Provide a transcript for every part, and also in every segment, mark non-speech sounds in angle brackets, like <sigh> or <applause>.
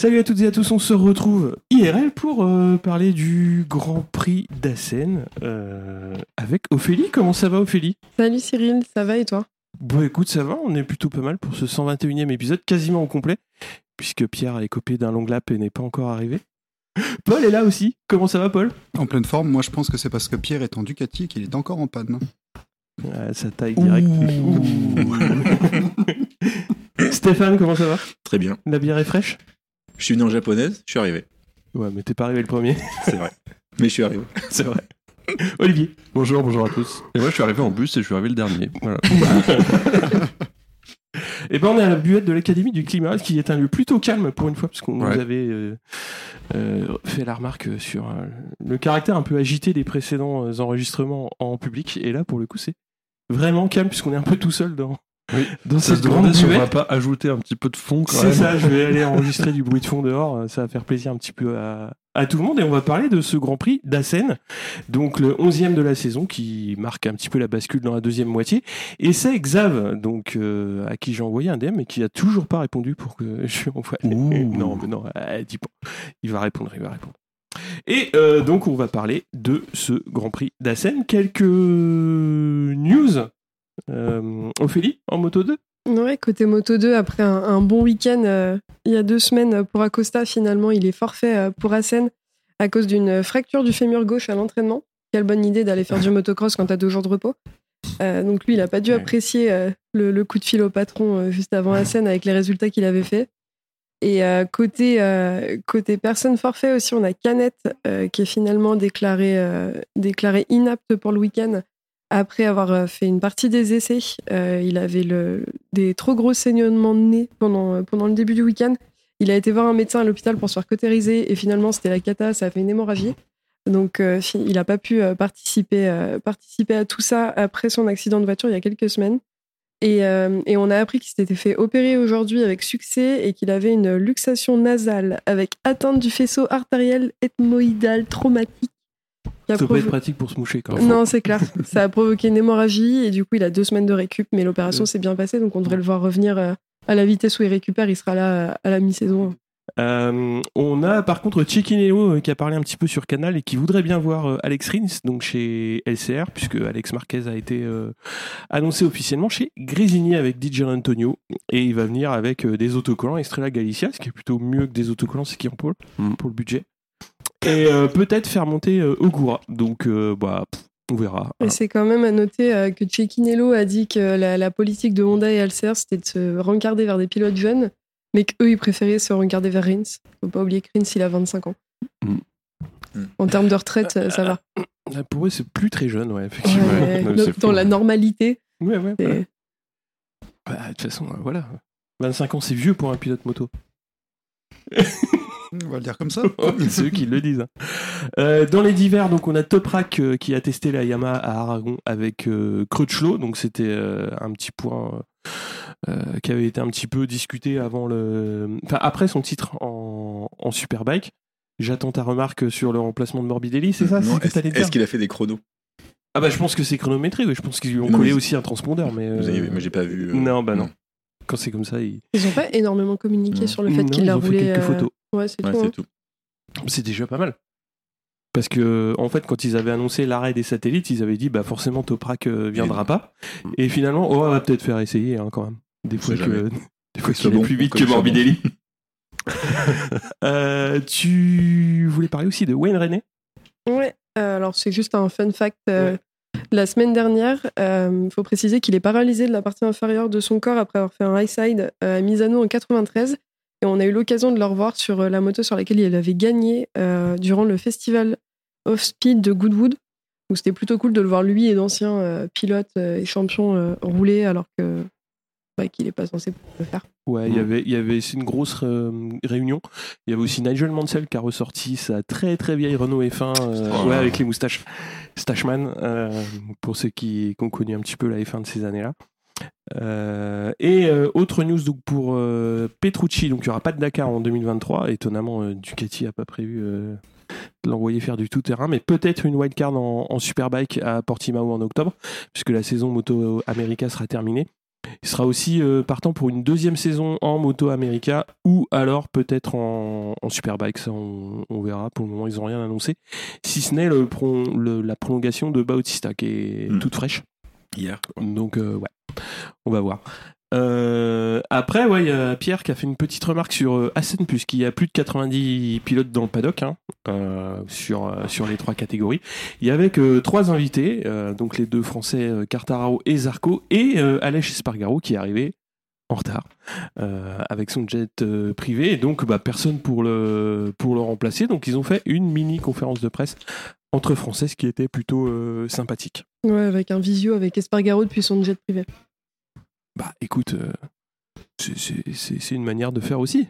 Salut à toutes et à tous, on se retrouve IRL pour euh, parler du Grand Prix d'Assen euh, avec Ophélie. Comment ça va Ophélie? Salut Cyril, ça va et toi? Bon écoute, ça va, on est plutôt pas mal pour ce 121e épisode, quasiment au complet, puisque Pierre a écopé d'un long lap et n'est pas encore arrivé. <gasps> Paul est là aussi, comment ça va Paul? En pleine forme, moi je pense que c'est parce que Pierre est en Ducati et qu'il est encore en panne. Ah, Ça taille direct. <laughs> Stéphane, comment ça va? Très bien. La bière est fraîche? Je suis venu en japonaise, je suis arrivé. Ouais, mais t'es pas arrivé le premier, C'est vrai. <laughs> Mais je suis arrivé. <laughs> c'est vrai. Olivier Bonjour, bonjour à tous. Et moi, je suis arrivé en bus et je suis arrivé le dernier. Voilà. <laughs> Eh ben, on est à la buette de l'Académie du climat, qui est un lieu plutôt calme pour une fois, parce qu'on Ouais. nous avait euh, euh, fait la remarque sur euh, le caractère un peu agité des précédents enregistrements en public. Et là, pour le coup, c'est vraiment calme, puisqu'on est un peu tout seul dans, Oui. dans Ça cette se grande si on va pas ajouter un petit peu de fond C'est ça, je vais aller enregistrer du bruit de fond dehors, euh, ça va faire plaisir un petit peu à, à tout le monde et on va parler de ce Grand Prix d'Assen, donc le 11e de la saison qui marque un petit peu la bascule dans la deuxième moitié et c'est Xav donc euh, à qui j'ai envoyé un DM mais qui a toujours pas répondu pour que <laughs> je lui envoie. Non mais non, euh, dis pas. Il va répondre, il va répondre. Et euh, donc on va parler de ce Grand Prix d'Assen, quelques news. Euh, Ophélie en moto 2 Ouais, côté Moto 2, après un, un bon week-end euh, il y a deux semaines pour Acosta, finalement il est forfait euh, pour Assen à cause d'une fracture du fémur gauche à l'entraînement. Quelle bonne idée d'aller faire du <laughs> motocross quand t'as deux jours de repos. Euh, donc lui, il a pas dû apprécier euh, le, le coup de fil au patron euh, juste avant Assen avec les résultats qu'il avait fait. Et euh, côté, euh, côté personne forfait aussi, on a Canet euh, qui est finalement déclaré, euh, déclaré inapte pour le week-end après avoir euh, fait une partie des essais. Euh, il avait des trop gros saignements de nez pendant, euh, pendant le début du week-end. Il a été voir un médecin à l'hôpital pour se faire cautériser et finalement c'était la cata, ça a fait une hémorragie. Donc il n'a pas pu participer, à tout ça après son accident de voiture il y a quelques semaines. Et on a appris qu'il s'était fait opérer aujourd'hui avec succès et qu'il avait une luxation nasale avec atteinte du faisceau artériel ethmoïdal traumatique. Ça peut être pratique pour se moucher quand même. non, c'est clair. <laughs> Ça a provoqué une hémorragie et du coup, il a deux semaines de récup, mais l'opération s'est bien passée, donc on devrait le voir revenir euh, à la vitesse où il récupère. Il sera là euh, à la mi-saison. Euh, on a par contre Chiquinello euh, qui a parlé un petit peu sur Canal et qui voudrait bien voir Alex Rins donc chez LCR puisque Alex Marquez a été euh, annoncé officiellement chez Grésini avec DJ Antonio et il va venir avec euh, des autocollants Estrella Galicia ce qui est plutôt mieux que des autocollants c'est qui en pôle? Mm. pour le budget et euh, peut-être faire monter euh, Ogura donc euh, bah pff, on verra Et c'est quand même à noter euh, que Cecchinello a dit que la, la politique de Honda et LCR, c'était de se regarder vers des pilotes jeunes, mais qu'eux, ils préféraient se regarder vers Rins. Faut pas oublier que Rins, il a 25 ans. Mm. En termes de retraite, ça va. Ah, pour eux c'est plus très jeune ouais effectivement Ouais, <laughs> ouais, no- c'est dans la normalité. ouais ouais, voilà. Bah, de toute façon voilà 25 ans c'est vieux pour un pilote moto <laughs> On va le dire comme ça. <laughs> c'est eux qui le disent. hein. Euh, dans les divers, donc on a Toprak euh, qui a testé la Yamaha à Aragon avec euh, Crutchlow, donc c'était euh, un petit point qui avait été un petit peu discuté avant le, enfin après son titre en, en Superbike. J'attends ta remarque sur le remplacement de Morbidelli, c'est ça, Non, Est-ce qu'il a fait des chronos? Ah bah je pense que c'est chronométré, oui. je pense qu'ils lui ont Non, collé aussi un transpondeur, mais Vous euh, avez- Moi, j'ai pas vu. euh, non bah non. Quand c'est comme ça, il... Ils ont pas énormément communiqué Non. sur le fait qu'il ils a ont fait roulé. quelques euh, photos. Ouais, c'est Ouais, tout. c'est hein. tout. C'est déjà pas mal. Parce que, en fait, quand ils avaient annoncé l'arrêt des satellites, ils avaient dit, bah, forcément, Toprak euh, viendra pas. Et finalement, oh, on va peut-être faire essayer, hein, quand même. Des fois que, <laughs> des fois est plus vite que. Morbidelli. <laughs> Euh, tu voulais parler aussi de Wayne René? Ouais, euh, alors c'est juste un fun fact. euh, La semaine dernière, il faut préciser qu'il est paralysé de la partie inférieure de son corps après avoir fait un high side euh, à Misano en 93. Et on a eu l'occasion de le revoir sur euh, la moto sur laquelle il avait gagné euh, durant le festival Off Speed de Goodwood. Donc c'était plutôt cool de le voir lui et d'anciens euh, pilotes et champions euh, rouler alors que bah, qu'il est pas censé le faire. Ouais, il y avait, il y avait c'est une grosse réunion. Il y avait aussi Nigel Mansell qui a ressorti sa très très vieille Renault F1, euh, Oh ouais, là. avec les moustaches, Stashman, euh, pour ceux qui, qui ont connu un petit peu la F1 de ces années-là. Euh, et euh, autre news donc pour euh, Petrucci, donc il n'y aura pas de Dakar en 2023. Étonnamment, Ducati n'a pas prévu de l'envoyer faire du tout-terrain, mais peut-être une wildcard en, en Superbike à Portimao en octobre, puisque la saison Moto America sera terminée. Il sera aussi partant pour une deuxième saison en Moto America ou alors peut-être en, en Superbike. Ça, on, on verra. Pour le moment, ils n'ont rien annoncé. Si ce n'est le prolon- le- la prolongation de Bautista qui est Hmm. toute fraîche. Hier. Donc, euh, ouais, on va voir. Euh, après, ouais, il y a Pierre qui a fait une petite remarque sur euh, puisqu'il y a plus de 90 pilotes dans le paddock hein, euh, sur, sur les trois catégories. Il y avait que trois invités, donc les deux Français, Cartararo et Zarco, et Aleix Espargaro qui est arrivé en retard avec son jet privé, et donc bah, personne pour le, pour le remplacer. Donc ils ont fait une mini conférence de presse entre Français, ce qui était plutôt euh, sympathique. Ouais, avec un visio avec Espargaro depuis son jet privé. Bah écoute, euh, c'est- une manière de faire aussi.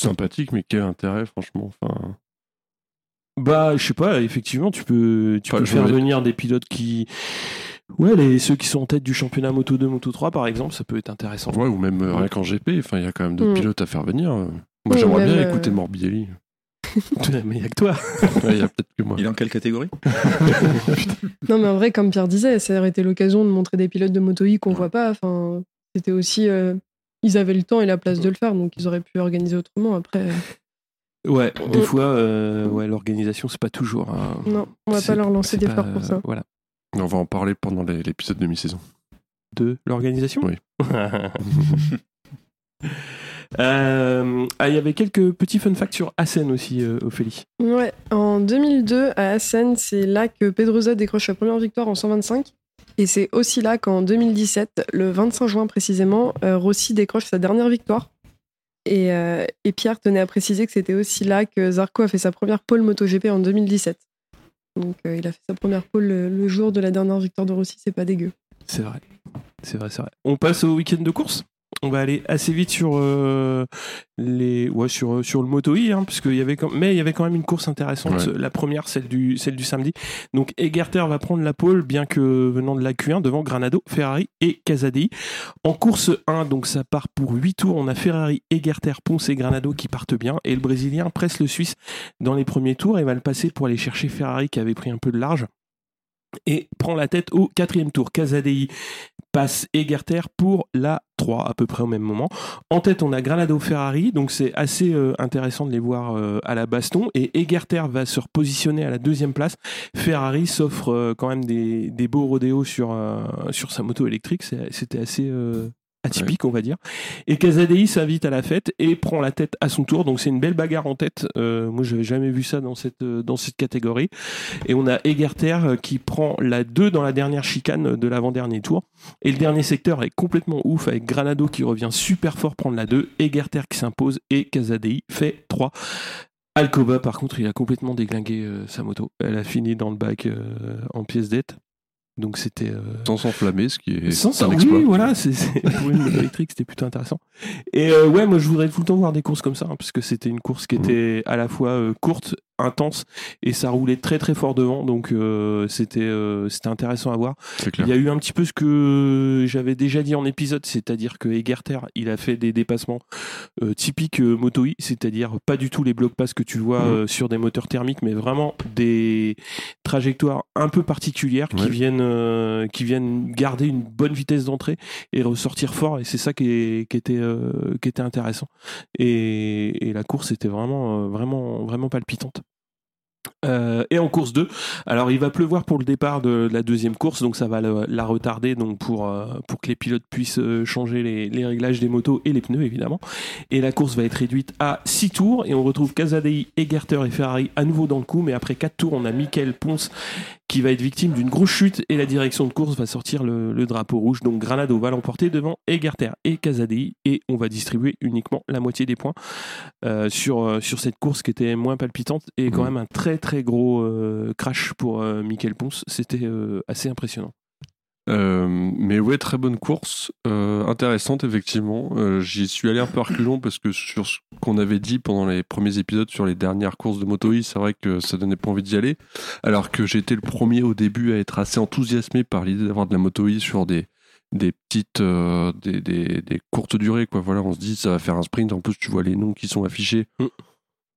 Sympathique, mais quel intérêt, franchement. Enfin, Bah je sais pas, effectivement, tu peux, tu Enfin, peux faire venir des pilotes qui... Ouais, les, ceux qui sont en tête du championnat Moto 2, Moto 3 par exemple, ça peut être intéressant. ouais, ou même euh, rien qu'en GP, enfin, il y a quand même d'autres Mm. pilotes à faire venir. Moi, Ouais, j'aimerais bien écouter euh, Morbidelli. Mais il y a que toi. Ouais, Il y a peut-être que moi. Il est en quelle catégorie? Non, mais en vrai, comme Pierre disait, ça aurait été l'occasion de montrer des pilotes de Moto I qu'on voit pas. Enfin, c'était aussi. euh, ils avaient le temps et la place de le faire, donc ils auraient pu organiser autrement. Après, Ouais, des fois, euh, ouais, l'organisation, c'est pas toujours... un- non, on va pas leur lancer des fleurs pour ça. Voilà. On va en parler pendant l'épisode de mi-saison. De l'organisation? Oui. <laughs> <laughs> Euh, ah, il y avait quelques petits fun facts sur Assen aussi, euh, Ophélie. Ouais, en 2002, à Assen, c'est là que Pedrosa décroche sa première victoire en 125. Et c'est aussi là qu'en 2017, le 25 juin précisément, euh, Rossi décroche sa dernière victoire. Et, et Pierre tenait à préciser que c'était aussi là que Zarco a fait sa première pole MotoGP en 2017. Donc il a fait sa première pole le, le jour de la dernière victoire de Rossi, c'est pas dégueu. C'est vrai. C'est vrai, c'est vrai. On passe au week-end de course? On va aller assez vite sur euh, les ouais sur euh, sur le moto i hein, parce qu'il y avait quand... mais il y avait quand même une course intéressante. Ouais. la première celle du celle du samedi. Donc Egerter va prendre la pole bien que venant de la Q1 devant Granado Ferrari et Casadei. En course 1 donc ça part pour 8 tours. On a Ferrari Egerter Ponce et Granado qui partent bien. Et le brésilien presse le suisse dans les premiers tours et va le passer pour aller chercher Ferrari qui avait pris un peu de large et prend la tête au quatrième tour Casadei passe Egerter pour la 3 à peu près au même moment. En tête, on a Granado Ferrari, donc c'est assez euh, intéressant de les voir euh, à la baston. Et Egerter va se repositionner à la deuxième place. Ferrari s'offre euh, quand même des, des beaux rodéos sur, sur sa moto électrique. C'était assez atypique, on va dire. Et Casadei s'invite à la fête et prend la tête à son tour. Donc c'est une belle bagarre en tête. Euh, moi, j'avais jamais vu ça dans cette, euh, dans cette catégorie. Et on a Egerter euh, qui prend la 2 dans la dernière chicane de l'avant-dernier tour. Et le dernier secteur est complètement ouf avec Granado qui revient super fort prendre la 2, Egerter qui s'impose et Casadei fait 3. Alcoba par contre il a complètement déglingué sa moto. Elle a fini dans le bac en pièce d'être. Donc c'était... euh, Sans s'enflammer, ce qui est sans un exploit. oui, voilà, c'est- pour une moto électrique, c'était plutôt intéressant. Et euh, ouais, moi je voudrais tout le temps voir des courses comme ça, hein, parce que c'était une course qui était à la fois euh, courte, intense, et ça roulait très très fort devant, donc euh, c'était euh, c'était intéressant à voir. Il y a eu un petit peu ce que j'avais déjà dit en épisode, c'est-à-dire que Egerter, il a fait des dépassements euh, typiques euh, Moto E, c'est-à-dire pas du tout les blocs pass que tu vois sur des moteurs thermiques, mais vraiment des trajectoires un peu particulières qui viennent qui viennent garder une bonne vitesse d'entrée et ressortir fort, et c'est ça qui, est- qui était qui était intéressant. Et, et la course était vraiment vraiment vraiment palpitante. Euh, et en course 2, alors il va pleuvoir pour le départ de la deuxième course, donc ça va la retarder donc pour, euh, pour que les pilotes puissent euh, changer les, les réglages des motos et les pneus évidemment. Et la course va être réduite à 6 tours et on retrouve Casadei, Egerter et Ferrari à nouveau dans le coup, mais après 4 tours on a Michael Ponce qui va être victime d'une grosse chute et la direction de course va sortir le, le drapeau rouge. Donc Granado va l'emporter devant Egerter et Casadei et on va distribuer uniquement la moitié des points euh, sur, euh, sur cette course qui était moins palpitante et quand Mhm. même un très très gros euh, crash pour euh, Michael Ponce. C'était assez impressionnant. Euh, mais ouais, très bonne course, euh, intéressante effectivement. Euh, J'y suis allé un peu reculons <coughs> parce que sur ce qu'on avait dit pendant les premiers épisodes sur les dernières courses de Moto E, c'est vrai que ça donnait pas envie d'y aller. Alors que j'étais le premier au début à être assez enthousiasmé par l'idée d'avoir de la Moto E sur des des petites des, des, des courtes durées quoi. Voilà, on se dit ça va faire un sprint. En plus, tu vois les noms qui sont affichés.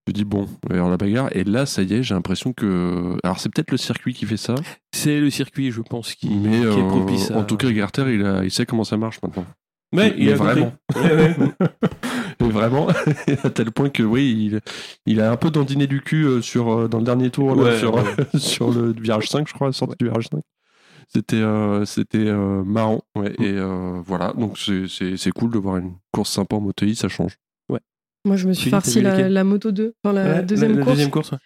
Je dis bon, avoir la bagarre. Et là, ça y est, j'ai l'impression que. Alors, c'est peut-être le circuit qui fait ça. C'est le circuit, je pense, qui, Mais qui est euh, propice à... en tout cas, Garter, il, a, il sait comment ça marche maintenant. Ouais, il Mais a vraiment. Mais <laughs> vraiment, <laughs> à tel point que oui, il, il a un peu dandiné du cul euh, sur, euh, dans le dernier tour, là, sur, ouais. <laughs> sur le virage 5, je crois, la sortie du virage 5. C'était euh, c'était euh, marrant. Mm. Et euh, voilà, donc c'est- cool de voir une course sympa en moto ça change. Moi, je me suis farci la, moto 2, enfin la Ouais, deuxième la, course. deuxième course. ouais.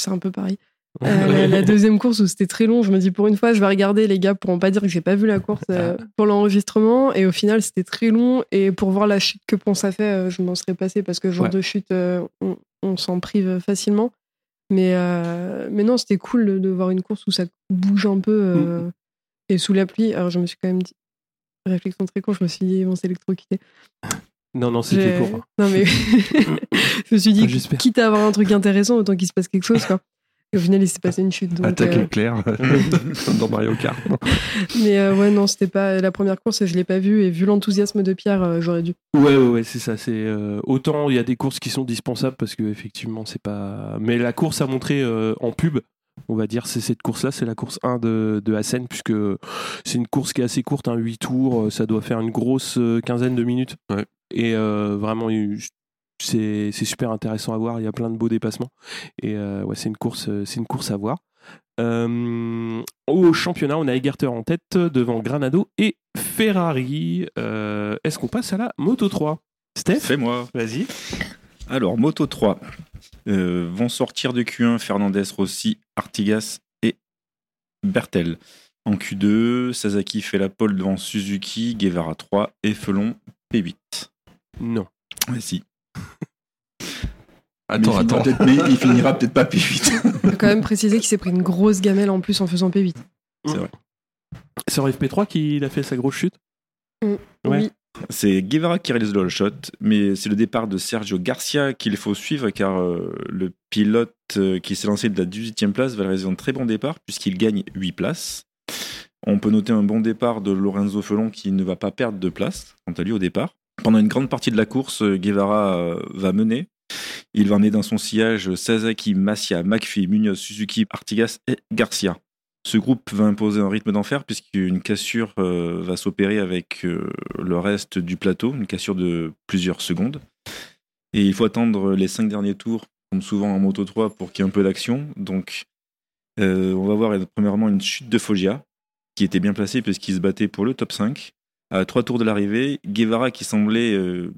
C'est un peu pareil. <laughs> Euh, la, deuxième course où c'était très long, je me dis pour une fois, je vais regarder les gars pour ne pas dire que j'ai pas vu la course euh, pour l'enregistrement. Et au final, c'était très long. Et pour voir la chute que Ponce a fait, euh, je m'en serais passé parce que genre Ouais. de chute, on, on s'en prive facilement. Mais, mais non, c'était cool de, de voir une course où ça bouge un peu euh, et sous la pluie. Alors je me suis quand même dit, réflexion très con, je me suis dit, on s'est électrocuté. Non, non, c'était pour. <laughs> Non, mais <laughs> je me suis dit, J'espère. quitte à avoir un truc intéressant, autant qu'il se passe quelque chose. Quoi. Et au final, il s'est passé une chute. Donc, Attaque euh, éclair, <laughs> comme dans Mario Kart. mais euh, ouais, non, c'était pas la première course, je l'ai pas vue. Et vu l'enthousiasme de Pierre, euh, j'aurais dû. Ouais, ouais, ouais, c'est ça. C'est euh, autant il y a des courses qui sont dispensables parce que effectivement c'est pas. Mais la course a montré euh, en pub, on va dire, c'est cette course-là, c'est la course 1 de, de Hassen puisque c'est une course qui est assez courte, hein, 8 tours, ça doit faire une grosse quinzaine de minutes. Ouais. Et euh, vraiment, c'est super intéressant à voir. Il y a plein de beaux dépassements. Et euh, ouais, c'est une course, euh, c'est une course à voir. Euh, au championnat, on a Egerter en tête devant Granado et Ferrari. Euh, Est-ce qu'on passe à la Moto 3 Steph? C'est moi. Vas-y. Alors, Moto 3 euh, vont sortir de Q1 Fernandez, Rossi, Artigas et Bertel. En Q2, Sasaki fait la pole devant Suzuki, Guevara 3 et Felon P8. Non. Ouais, si. Attends, mais attends. peut-être- mais il finira peut-être pas P8. faut <laughs> quand même préciser qu'il s'est pris une grosse gamelle en plus en faisant P8. C'est vrai. C'est sur FP3 qu'il a fait sa grosse chute Ouais. Oui. C'est Guevara qui réalise le all shot, mais c'est le départ de Sergio Garcia qu'il faut suivre car euh, le pilote euh, qui s'est lancé de la 18e place va réaliser un très bon départ puisqu'il gagne 8 places. On peut noter un bon départ de Lorenzo Felon qui ne va pas perdre de place, quant à lui au départ. Pendant une grande partie de la course, euh, Guevara euh, va mener. Il va emmener dans son sillage Sasaki, Massia, McPhee, Munoz, Suzuki, Artigas et Garcia. Ce groupe va imposer un rythme d'enfer puisqu'une cassure euh, va s'opérer avec euh, le reste du plateau, une cassure de plusieurs secondes. Et il faut attendre les cinq derniers tours, comme souvent en Moto 3, pour qu'il y ait un peu d'action. Donc, euh, on va voir euh, premièrement une chute de Foggia, qui était bien placé puisqu'il se battait pour le top 5. À trois tours de l'arrivée, Guevara qui semblait, euh,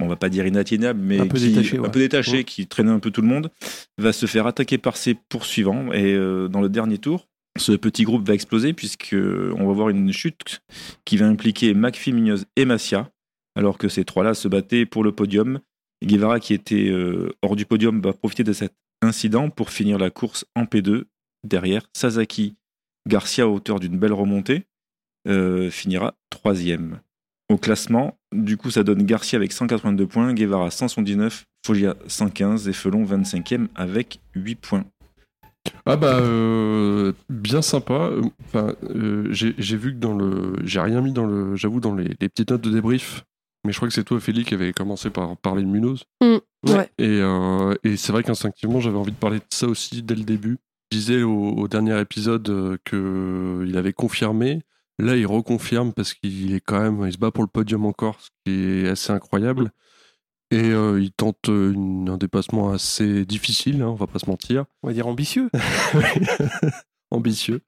on va pas dire inatteignable, mais Un peu qui, détaché, un ouais. peu détaché, Ouais. qui traînait un peu tout le monde, va se faire attaquer par ses poursuivants. Et euh, dans le dernier tour, ce petit groupe va exploser puisque on va voir une chute qui va impliquer McPhee, Munoz et Massia, alors que ces trois-là se battaient pour le podium. Guevara, qui était euh, hors du podium, va profiter de cet incident pour finir la course en P2. Derrière, Sasaki, Garcia, à hauteur d'une belle remontée, euh, finira troisième. Au classement, du coup, ça donne Garcia avec 182 points, Guevara 179, Foggia 115 et Felon 25e avec 8 points. Ah bah euh, bien sympa. Enfin, euh, j'ai vu que dans le, j'ai rien mis dans le, j'avoue dans les, les petites notes de débrief. Mais je crois que c'est toi, Félix, qui avait commencé par parler de Munoz. Mm, ouais. Et, euh, et c'est vrai qu'instinctivement, j'avais envie de parler de ça aussi dès le début. Je disais au, au dernier épisode euh, que il avait confirmé. Là, il reconfirme parce qu'il est quand même, il se bat pour le podium encore, ce qui est assez incroyable. Et euh, il tente euh, une- un dépassement assez difficile, hein, on va pas se mentir On va dire ambitieux. <laughs> <laughs> ambitieux.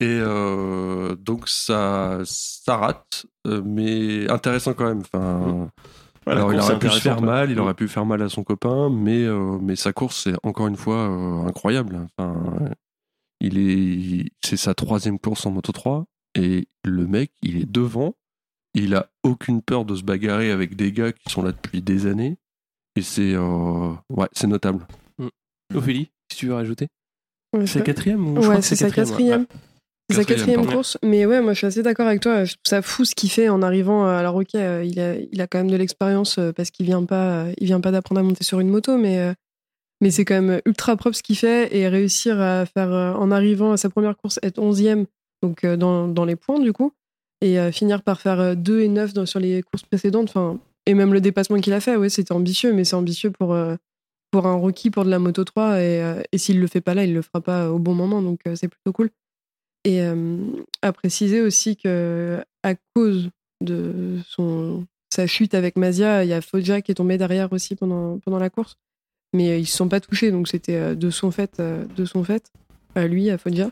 Et euh, donc ça, ça rate, mais intéressant quand même. Enfin, Voilà, alors il aurait pu se faire ouais. mal, il aurait pu faire mal à son copain, mais, euh, mais sa course c'est encore une fois incroyable. Enfin, il est, c'est sa troisième course en Moto 3 et le mec il est devant, il a aucune peur de se bagarrer avec des gars qui sont là depuis des années et c'est euh, ouais c'est notable. Ophélie, si tu veux rajouter Ouais, C'est la quatrième ou je crois Ouais, que c'est sa quatrième, quatrième. C'est sa Quatrième, course. Mais ouais, moi je suis assez d'accord avec toi. Je trouve ça fou ce qu'il fait en arrivant. euh, Alors ok, euh, il a, il a quand même de l'expérience parce qu'il vient pas, il vient pas d'apprendre à monter sur une moto, mais mais c'est quand même ultra propre ce qu'il fait et réussir à faire en arrivant à sa première course être 11e donc euh, dans, dans les points du coup et euh, finir par faire euh, 2 et 9 dans, sur les courses précédentes. Enfin et même le dépassement qu'il a fait, ouais, c'était ambitieux, mais c'est ambitieux pour euh, pour un rookie pour de la moto 3 et, euh, et s'il le fait pas là, il le fera pas au bon moment donc euh, c'est plutôt cool. Et euh, à préciser aussi que à cause de son sa chute avec Mazia, il y a Foggia qui est tombé derrière aussi pendant pendant la course, mais euh, ils se sont pas touchés donc c'était euh, de son fait euh, de son fait à lui à Foggia.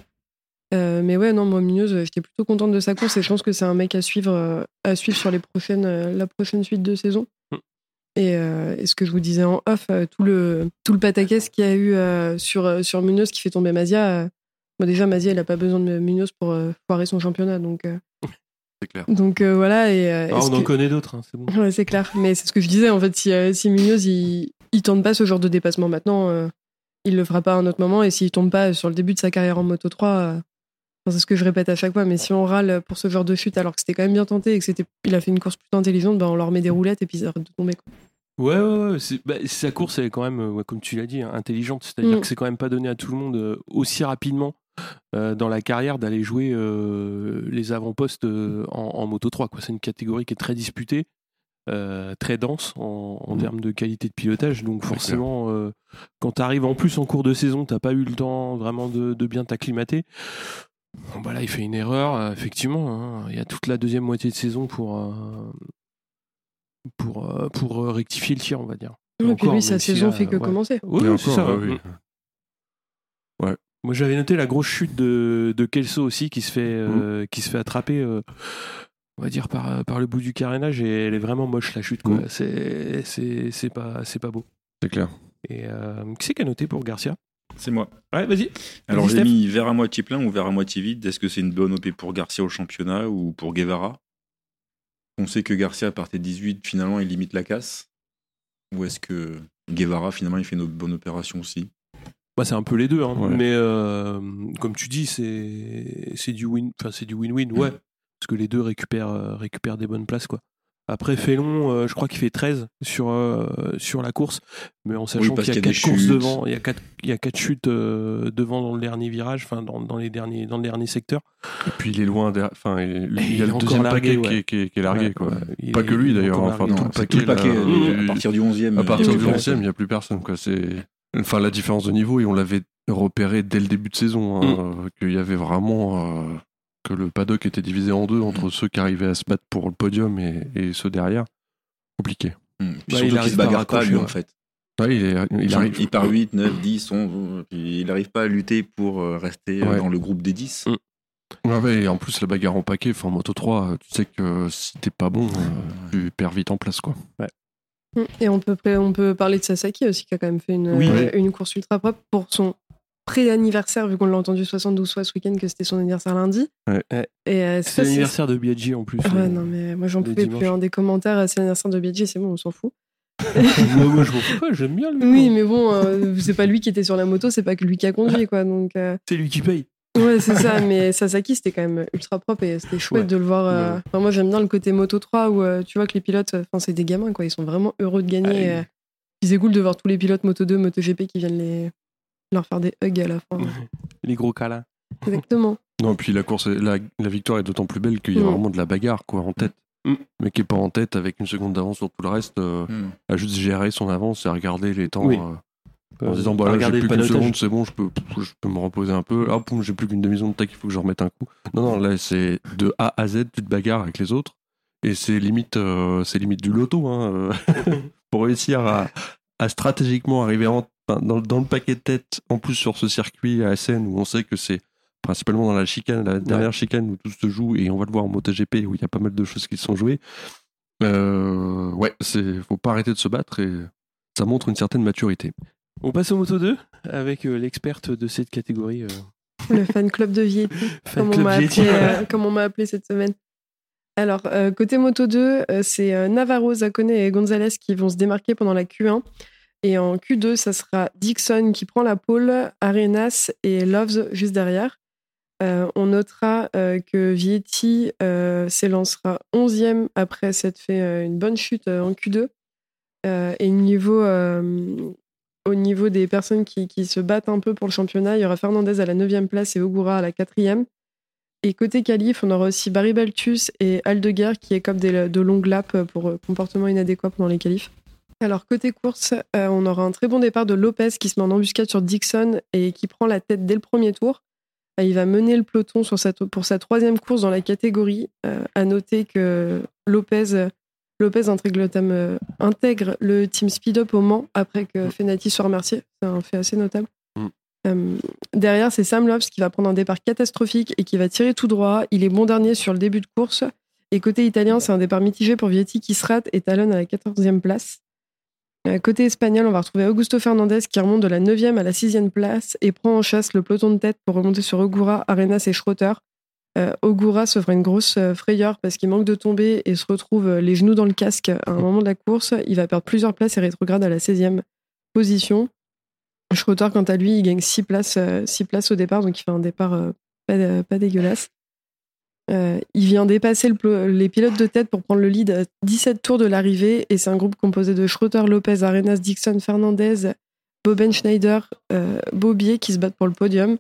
Euh, mais ouais non moi Munoz euh, j'étais plutôt contente de sa course et je pense que c'est un mec à suivre euh, à suivre sur les prochaines la prochaine suite de saison. Mm. Et, euh, et ce que je vous disais en off, tout le tout le pataquès qu'il y a eu euh, sur sur Munoz qui fait tomber Mazia. euh, Bon, déjà, Mazia, il a pas besoin de Munoz pour foirer son championnat. Donc, <laughs> C'est clair. donc voilà. Et, Ah, on en connaît d'autres, hein, c'est bon. Ouais, c'est clair. Mais c'est ce que je disais. En fait, si, si Munoz, il, il tente pas ce genre de dépassement maintenant, il le fera pas à un autre moment. Et s'il tombe pas sur le début de sa carrière en Moto 3, euh, enfin, c'est ce que je répète à chaque fois. Mais si on râle pour ce genre de chute alors que c'était quand même bien tenté et que c'était, il a fait une course plutôt intelligente, ben, on leur met des roulettes et puis ils arrêtent de tomber. quoi. Ouais, ouais, ouais. c'est- bah, sa course, elle est quand même, euh, ouais, comme tu l'as dit, hein, intelligente. C'est-à-dire Mm. que c'est quand même pas donné à tout le monde euh, aussi rapidement euh, dans la carrière d'aller jouer euh, les avant-postes euh, en, en Moto 3. quoi. C'est une catégorie qui est très disputée, euh, très dense en, en Mm. termes de qualité de pilotage. Donc forcément, euh, quand tu arrives en plus en cours de saison, t'as pas eu le temps vraiment de, de bien t'acclimater. Bon, bah là, il fait une erreur, euh, effectivement. hein. Il y a toute la deuxième moitié de saison pour, euh, pour, euh, pour euh, rectifier le tir, on va dire. Et puis Encore, lui, sa si, saison fait que ouais. commencer. Oui, c'est ça. bah oui. Mm. Moi, j'avais noté la grosse chute de, de Kelso aussi, qui se fait, euh, qui se fait attraper, euh, on va dire, par, par le bout du carénage, et elle est vraiment moche, la chute. quoi. Mm. C'est, c'est, c'est, pas, c'est pas beau. C'est clair. Et euh, qui c'est qui a noté pour Garcia? C'est moi. Ouais, vas-y. Alors j'ai mis verre à moitié plein ou verre à moitié vide. Est-ce que c'est une bonne OP pour Garcia au championnat ou pour Guevara? On sait que Garcia partait 18, finalement il limite la casse. Ou est-ce que Guevara finalement il fait une bonne opération aussi? Bah, c'est un peu les deux, hein. Ouais. mais euh, comme tu dis, c'est, c'est du win, enfin c'est du win-win, ouais, Mm. parce que les deux récupèrent, euh, récupèrent des bonnes places, quoi. Après Félon, euh, je crois qu'il fait 13 sur, euh, sur la course, mais en sachant qu'il y a qu'il y a des 4 courses chutes. devant, il y a 4, il y a quatre chutes euh, devant dans le dernier virage, enfin dans, dans, les derniers, dans le dernier secteur. Et puis il est loin derrière. Enfin, il, y a est le deuxième largué, paquet qui, est, qui est- qui est largué. Ouais, quoi. ouais, Pas est- que lui d'ailleurs. Enfin, tout le paquet. tout le paquet. là, euh, à partir du 11e. à partir du il y a plus 11 il n'y a plus personne. Quoi. C'est... Enfin, la différence de niveau, et on l'avait repéré dès le début de saison, hein, euh, qu'il y avait vraiment. euh, que le paddock était divisé en deux entre ceux qui arrivaient à se battre pour le podium et, et ceux derrière. Compliqué. Hum. Puis Bah, il arrive se pas à bagarre pas lui ouais. en fait. Ouais, il, est- il Il, arrive. il part 8, 9, 10, 11, puis il n'arrive pas à lutter pour euh, rester euh, Ouais. dans le groupe des 10. Ouais, ouais, et en plus, la bagarre en paquet, enfin, en moto 3, euh, tu sais que si t'es pas bon, euh, tu perds vite en place. quoi. Mm. Et on peut, on peut parler de Sasaki aussi, qui a quand même fait une, Oui. euh, une course ultra propre pour son pré-anniversaire, vu qu'on l'a entendu 72 fois ce week-end, que c'était son anniversaire lundi. Ouais. Et euh, C'est l'anniversaire de Biaggi en plus. Ouais, euh. non, mais moi j'en le pouvais dimanche. plus. hein, des commentaires, euh, c'est l'anniversaire de Biaggi, c'est bon, on s'en fout. <laughs> moi, moi, je m'en fous pas, j'aime bien lui. Oui, moi. mais bon, euh, c'est pas lui qui était sur la moto, c'est pas que lui qui a conduit, quoi. Donc, euh, C'est lui qui paye. ouais, c'est ça. Mais Sasaki, c'était quand même ultra propre et c'était chouette Ouais. de le voir. euh, Ouais. enfin, moi, j'aime bien le côté moto 3 où euh, tu vois que les pilotes, enfin, c'est des gamins, quoi. Ils sont vraiment heureux de gagner. Ah, oui. euh. Puis c'est cool de voir tous les pilotes moto 2, moto GP qui viennent les... leur faire des hugs à la fin. Les gros câlins. Exactement. <laughs> Non, puis la course, est- la, la victoire est d'autant plus belle qu'il y a Mm. vraiment de la bagarre quoi, en tête. Mm. Mais qui est pas en tête avec une seconde d'avance sur tout le reste, euh, Hum. a juste géré son avance et regarder les temps Oui. euh, en se disant bah là, j'ai plus qu'une seconde, c'est bon, je peux, je peux me reposer un peu. Ah, poum, j'ai plus qu'une demi-seconde, tac, il faut que je remette un coup. Non, non, là, c'est de A à Z, tu te bagarres avec les autres. Et c'est limite, euh, c'est limite du loto, hein, <laughs> pour réussir à, à stratégiquement arriver en- dans, dans le paquet de tête, en plus sur ce circuit à Assen où on sait que c'est principalement dans la chicane, la dernière chicane où tout se joue, et on va le voir en MotoGP où il y a pas mal de choses qui se sont jouées. Euh, ouais, c'est faut pas arrêter de se battre et ça montre une certaine maturité. On passe au Moto 2 avec euh, l'experte de cette catégorie. euh, Le fan club de Vietti. <laughs> Fan comme on Club m'a Vietti. appelé, euh, <laughs> comme on m'a appelé cette semaine. Alors, euh, côté Moto 2, euh, c'est euh, Navarro, Zacone et Gonzalez qui vont se démarquer pendant la Q1. Et en Q2, ça sera Dixon qui prend la pole, Arenas et Loves juste derrière. Euh, on notera euh, que Vietti euh, s'élancera 11e après s'être fait une bonne chute en Q2. Euh, et au niveau des personnes qui, se battent un peu pour le championnat, il y aura Fernandez à la 9e place et Ogura à la 4e. Et côté qualif, on aura aussi Barry Baltus et Aldeguer qui des, de longues laps pour comportement inadéquat pendant les qualifs. Alors côté course, euh, on aura un très bon départ de Lopez qui se met en embuscade sur Dixon et qui prend la tête dès le premier tour. Euh, Il va mener le peloton sur sa- pour sa troisième course dans la catégorie. Euh, à noter que Lopez, Lopez intègre le, thème, intègre le team Speed Up au Mans après que Fenati soit remercié. C'est un fait assez notable. Mm. Derrière, c'est Sam Loves qui va prendre un départ catastrophique et qui va tirer tout droit. Il est bon dernier sur le début de course. Et côté italien, c'est un départ mitigé pour Vietti qui se rate et talonne à la 14e place. Côté espagnol, on va retrouver Augusto Fernandez qui remonte de la 9e à la 6e place et prend en chasse le peloton de tête pour remonter sur Ogura, Arenas et Schroeter. Euh, Ogura se une grosse euh, frayeur parce qu'il manque de tomber et se retrouve euh, les genoux dans le casque à un moment de la course. Il va perdre plusieurs places et rétrograde à la 16e position. Schroeter, quant à lui, il gagne 6 places, six places au départ, donc il fait un départ pas dégueulasse. Euh, il vient dépasser les pilotes de tête pour prendre le lead à 17 tours de l'arrivée et c'est un groupe composé de Schroeter, Lopez, Arenas, Dixon, Fernandez, Boben Schneider, euh, Bobier qui se battent pour le podium.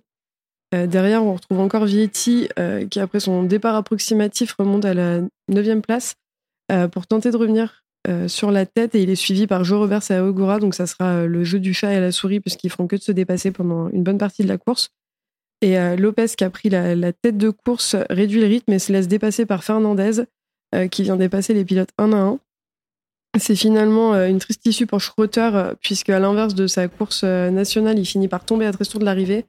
Euh, derrière, on retrouve encore Vietti qui, après son départ approximatif, remonte à la 9e place pour tenter de revenir sur la tête et il est suivi par Joe Roberts et Aogura, donc ça sera le jeu du chat et la souris puisqu'ils feront que de se dépasser pendant une bonne partie de la course. Et euh, Lopez, qui a pris la, tête de course, réduit le rythme et se laisse dépasser par Fernandez, euh, qui vient dépasser les pilotes un à un. C'est finalement euh, une triste issue pour Schroeter, puisque à l'inverse de sa course nationale, il finit par tomber à 13 tours de l'arrivée.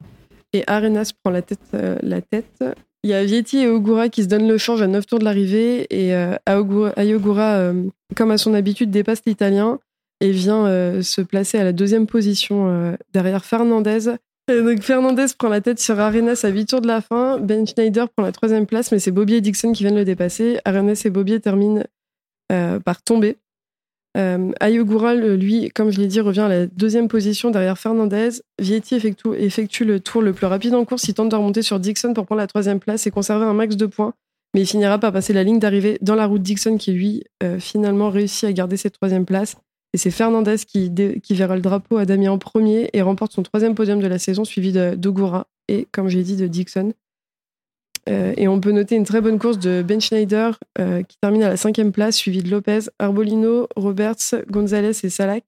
Et Arenas prend la tête, la tête. Il y a Vietti et Ogura qui se donnent le change à 9 tours de l'arrivée. Et Ayogura, comme à son habitude, dépasse l'Italien et vient se placer à la deuxième position derrière Fernandez. Donc Fernandez prend la tête sur Arenas à 8 tours de la fin. Ben Schneider prend la troisième place, mais c'est Bobby et Dixon qui viennent le dépasser. Arenas et Bobby terminent euh, par tomber. Euh, Ayogura, le- lui, comme je l'ai dit, revient à la deuxième position derrière Fernandez. Vietti effectue, effectue le tour le plus rapide en course. Il tente de remonter sur Dixon pour prendre la troisième place et conserver un max de points. Mais il finira par passer la ligne d'arrivée dans la route Dixon qui, lui, euh, finalement réussit à garder cette troisième place. Et c'est Fernandez qui, verra le drapeau à Damien en premier et remporte son troisième podium de la saison, suivi de- d'Ogura et, comme j'ai dit, de Dixon. Euh, et on peut noter une très bonne course de Ben Schneider euh, qui termine à la cinquième place, suivi de Lopez, Arbolino, Roberts, Gonzalez et Salak.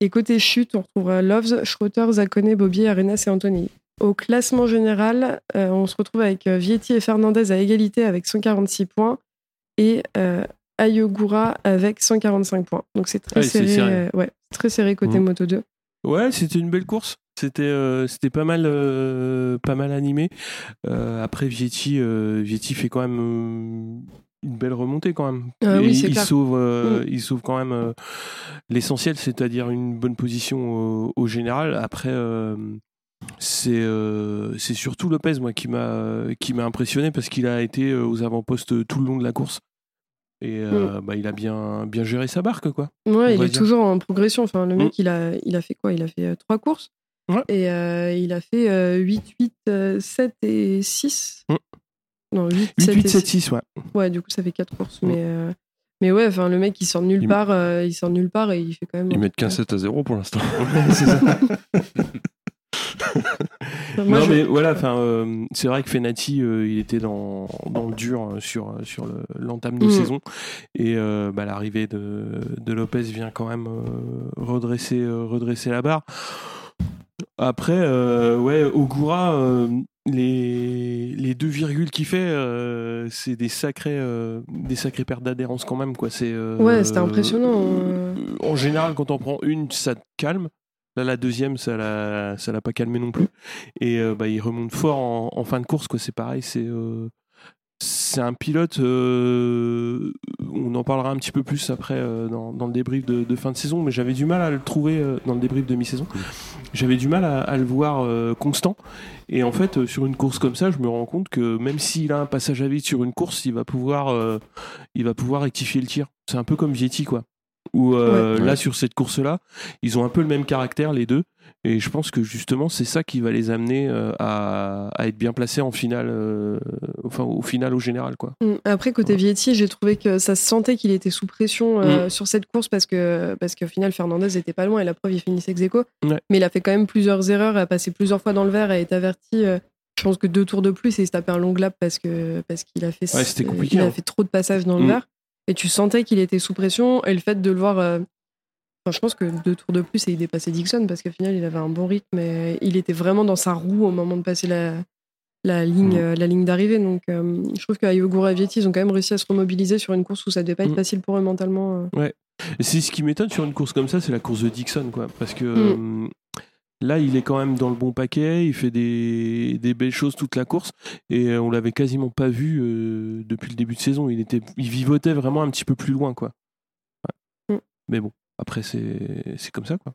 Et côté chute, on retrouvera Loves, Schroeter, Zaccone, Bobier, Arenas et Anthony. Au classement général, euh, on se retrouve avec Vietti et Fernandez à égalité avec 146 points et Ayogura avec 145 points. Donc c'est très Ouais, c'est serré, euh, ouais, très serré côté Mhm. Moto 2. Ouais, c'était une belle course. C'était euh, c'était pas mal euh, pas mal animé. Euh, après Vietti Vietti fait quand même une belle remontée quand même. Ah oui, c'est il clair. sauve euh, il sauve quand même euh, l'essentiel, c'est-à-dire une bonne position au, au général. Après euh, c'est c'est surtout Lopez moi qui m'a qui m'a impressionné parce qu'il a été aux avant-postes tout le long de la course. Et euh, bah, il a bien bien géré sa barque quoi. Ouais, il est dire. toujours en progression. Enfin, le Mm. mec, il a, il a fait quoi? Il a fait euh, trois courses. Ouais. Et euh, il a fait euh, 8, 8, euh, 7 et 6. Mm. Non, 8, 8 7 8 et 7 6. 6 ouais. Ouais, du coup, ça fait quatre courses. Mm. Mais, euh, mais ouais, enfin, le mec, il sort de nulle Il- part. euh, il sort de nulle part et il fait quand même. Ils mettent truc, qu'un 7 à 0 pour l'instant. c'est ça. <laughs> <laughs> moi, non je- mais voilà, enfin, euh, c'est vrai que Fenati, euh, il était dans, dans le dur euh, sur sur le- l'entame de Mm. saison et euh, bah, l'arrivée de, de Lopez vient quand même redresser redresser la barre. Après, ouais, Ogura, les, les deux virgules qu'il fait, c'est des sacrés des sacrées pertes d'adhérence quand même quoi. C'est Ouais, c'était impressionnant, euh, en général, quand on prend une, ça te calme. Là, la deuxième, ça l'a, ça l'a pas calmé non plus. Et euh, bah, il remonte fort en, en fin de course, quoi. C'est pareil, c'est, euh, c'est un pilote. euh, on en parlera un petit peu plus après dans, dans le débrief de, de fin de saison, mais j'avais du mal à le trouver dans le débrief de mi-saison. J'avais du mal à, à le voir constant. Et en fait, sur une course comme ça, je me rends compte que même s'il a un passage à vide sur une course, il va pouvoir, il va pouvoir rectifier le tir. C'est un peu comme Vietti, quoi. Où euh, Ouais. là, Ouais. sur cette course-là, ils ont un peu le même caractère, les deux. Et je pense que justement, c'est ça qui va les amener euh, à, à être bien placés en finale, euh, enfin au final au général, quoi. Mm. Après, côté Vietti, j'ai trouvé que ça se sentait qu'il était sous pression euh, sur cette course parce que parce qu'au final, Fernandez était pas loin et la preuve, il finissait ex aequo. Ouais. Mais il a fait quand même plusieurs erreurs, a passé plusieurs fois dans le verre, a été averti. euh, je pense que deux tours de plus et il se tapait un long lap parce que parce qu'il a fait Ouais, c'était compliqué, il a hein. fait trop de passages dans le Mm. verre et tu sentais qu'il était sous pression et le fait de le voir. euh, enfin, je pense que deux tours de plus et il dépassait Dixon parce qu'au final, il avait un bon rythme et il était vraiment dans sa roue au moment de passer la la ligne, Mm. euh, la ligne d'arrivée. Donc, euh, je trouve qu'Ayogura et Vietti, ils ont quand même réussi à se remobiliser sur une course où ça devait pas être Mm. facile pour eux mentalement. Et c'est ce qui m'étonne sur une course comme ça, c'est la course de Dixon, quoi. Parce que Mm. euh, là, il est quand même dans le bon paquet, il fait des, des belles choses toute la course, et euh, on l'avait quasiment pas vu euh, depuis le début de saison. Il était, il vivotait vraiment un petit peu plus loin, quoi. Ouais. Mm. Mais bon, après c'est comme ça, quoi.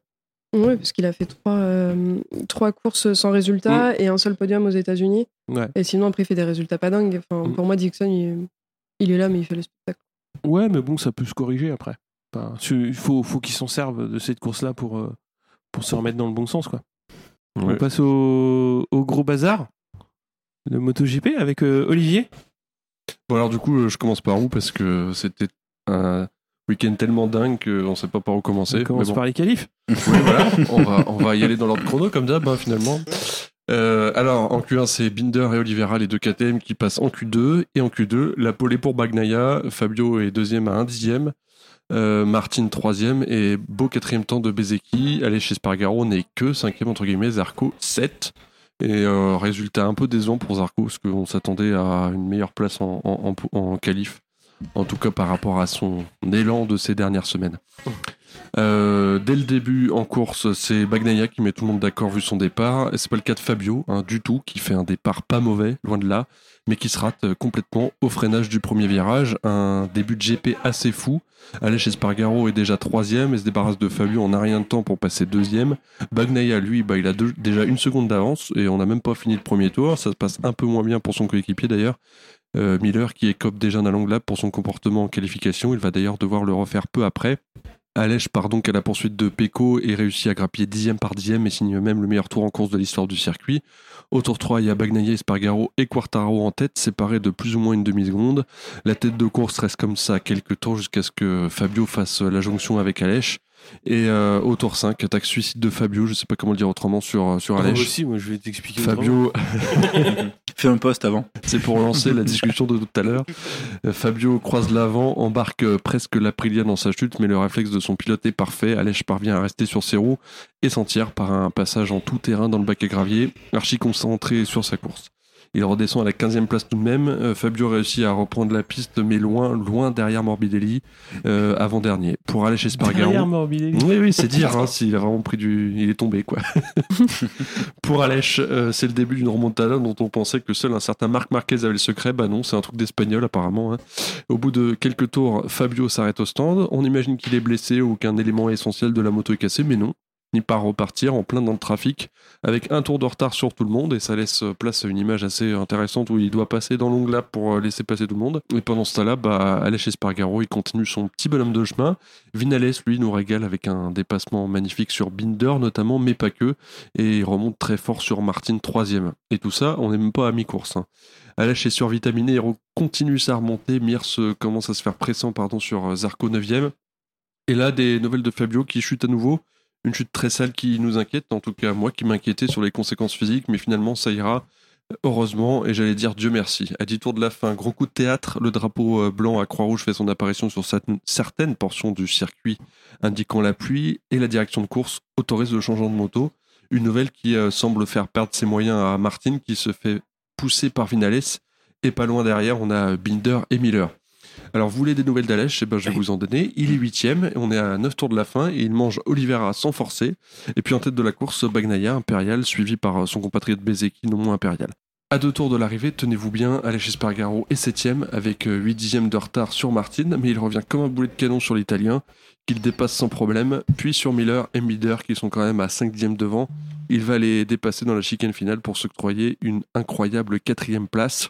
Oui, parce qu'il a fait trois, euh, trois courses sans résultat et un seul podium aux États-Unis. Ouais. Et sinon, après, il fait des résultats pas dingues. Enfin, Mm. Pour moi, Dixon, il, il est là, mais il fait le spectacle. Ouais, mais bon, ça peut se corriger après. Enfin, il faut, faut qu'ils s'en servent de cette course-là pour, euh, pour se remettre dans le bon sens, quoi. Ouais. On passe au, au gros bazar, le MotoGP avec euh, Olivier. Bon, alors du coup, euh, je commence par où? Parce que c'était un week-end tellement dingue qu'on ne sait pas par où commencer. On commence Mais bon. par les qualifs. <laughs> Oui, voilà, on va, on va y aller dans l'ordre chrono, comme d'hab, hein, finalement. Euh, alors, en Q1, c'est Binder et Oliveira, les deux KTM, qui passent en Q2. Et en Q2, la pole est pour Bagnaia. Fabio est deuxième à un dixième. Euh, Martin troisième et beau quatrième temps de Bezeki. Aller chez Spargaro n'est que cinquième entre guillemets. Zarco 7. Et euh, résultat un peu décevant pour Zarco parce qu'on s'attendait à une meilleure place en, en, en, en qualif. En tout cas par rapport à son élan de ces dernières semaines. Euh, dès le début en course, c'est Bagnaia qui met tout le monde d'accord vu son départ. Et c'est pas le cas de Fabio, hein, du tout, qui fait un départ pas mauvais, loin de là, mais qui se rate euh, complètement au freinage du premier virage. Un début de GP assez fou. Aleix Espargaro est déjà troisième et se débarrasse de Fabio en un rien de temps pour passer deuxième. Bagnaia, lui, bah, il a déjà une seconde d'avance et on n'a même pas fini le premier tour. Ça se passe un peu moins bien pour son coéquipier d'ailleurs. Euh, Miller qui écope déjà d'un long lap pour son comportement en qualification. Il va d'ailleurs devoir le refaire peu après. Aleix part donc à la poursuite de Pecco et réussit à grappiller dixième par dixième et signe même le meilleur tour en course de l'histoire du circuit. Au tour 3, il y a Bagnaia, Espargaro et Quartaro en tête, séparés de plus ou moins une demi-seconde. La tête de course reste comme ça quelques tours jusqu'à ce que Fabio fasse la jonction avec Aleix. Et euh, au tour 5, attaque suicide de Fabio, je sais pas comment le dire autrement sur, sur Moi Aleix. aussi, moi je vais t'expliquer. Fabio, <laughs> Fais un post avant. c'est pour lancer la discussion de tout à l'heure. Euh, Fabio croise l'avant, embarque euh, presque l'Aprilia dans sa chute, mais le réflexe de son pilote est parfait. Aleix parvient à rester sur ses roues et s'en tire par un passage en tout terrain dans le bac à gravier, archi concentré sur sa course. Il redescend à la 15e place tout de même. Euh, Fabio réussit à reprendre la piste, mais loin, loin derrière Morbidelli, euh, avant-dernier. Pour Espargaro. Derrière Morbidelli. Oui, oui, c'est dire hein, s'il a vraiment pris du. Il est tombé, quoi. <laughs> Pour Aleix, euh, c'est le début d'une remontada dont on pensait que seul un certain Marc Marquez avait le secret. Bah non, c'est un truc d'espagnol, apparemment. hein. Au bout de quelques tours, Fabio s'arrête au stand. On imagine qu'il est blessé ou qu'un élément essentiel de la moto est cassé, mais non. Il part repartir en plein dans le trafic avec un tour de retard sur tout le monde et ça laisse place à une image assez intéressante où il doit passer dans l'ongle lap pour euh, laisser passer tout le monde. Et pendant ce temps-là, bah, Aleix Espargaro, il continue son petit bonhomme de chemin. Vinales, lui, nous régale avec un dépassement magnifique sur Binder notamment, mais pas que. Et il remonte très fort sur Martin, troisième. Et tout ça, on n'est même pas à mi-course. Hein. Aleix est survitaminé continue sa remontée. Mears euh, commence à se faire pressant pardon, sur euh, Zarco 9 Et là, des nouvelles de Fabio qui chute à nouveau. Une chute très sale qui nous inquiète, en tout cas moi qui m'inquiétais sur les conséquences physiques, mais finalement ça ira. Heureusement, et j'allais dire Dieu merci. À 10 tours de la fin, gros coup de théâtre, le drapeau euh, blanc à Croix-Rouge fait son apparition sur certaines- portions du circuit indiquant la pluie, et la direction de course autorise le changement de moto. Une nouvelle qui euh, semble faire perdre ses moyens à Martin, qui se fait pousser par Vinales, et pas loin derrière, on a Binder et Miller. Alors, vous voulez des nouvelles d'Alèche Eh ben, Je vais vous en donner. Il est huitième, on est à 9 tours de la fin, et il mange Oliveira sans forcer. Et puis en tête de la course, Bagnaia, impérial, suivi par euh, son compatriote Bezeki, non moins impérial. À deux tours de l'arrivée, tenez-vous bien, Aleix Espargaro est septième avec 8 dixièmes de retard sur Martin, mais il revient comme un boulet de canon sur l'Italien, qu'il dépasse sans problème, puis sur Miller et Mider qui sont quand même à 5 dixièmes devant. Il va les dépasser dans la chicane finale pour s'octroyer une incroyable quatrième place.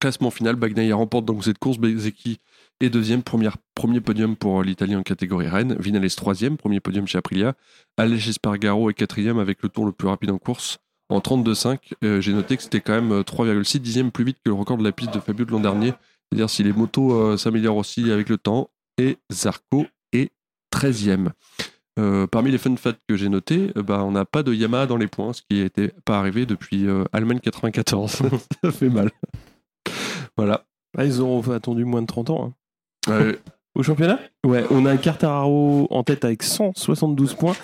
Classement final, Bagnaia remporte donc cette course, Bezeki Et deuxième, premier podium pour l'Italie en catégorie Rennes. Vinales troisième, premier podium chez Aprilia. Aleix Espargaro est quatrième avec le tour le plus rapide en course en 32,5. Euh, J'ai noté que c'était quand même 3,6 dixièmes plus vite que le record de la piste de Fabio de l'an dernier. C'est-à-dire si les motos euh, s'améliorent aussi avec le temps. Et Zarco est 13e. Euh, parmi les fun facts que j'ai notés, euh, bah, on n'a pas de Yamaha dans les points, ce qui n'était pas arrivé depuis euh, Allemagne 94. <laughs> Ça fait mal. Voilà. Ah, ils auront attendu moins de 30 ans. hein. Ouais, Au championnat? Ouais, on a Quartararo en tête avec 172 points,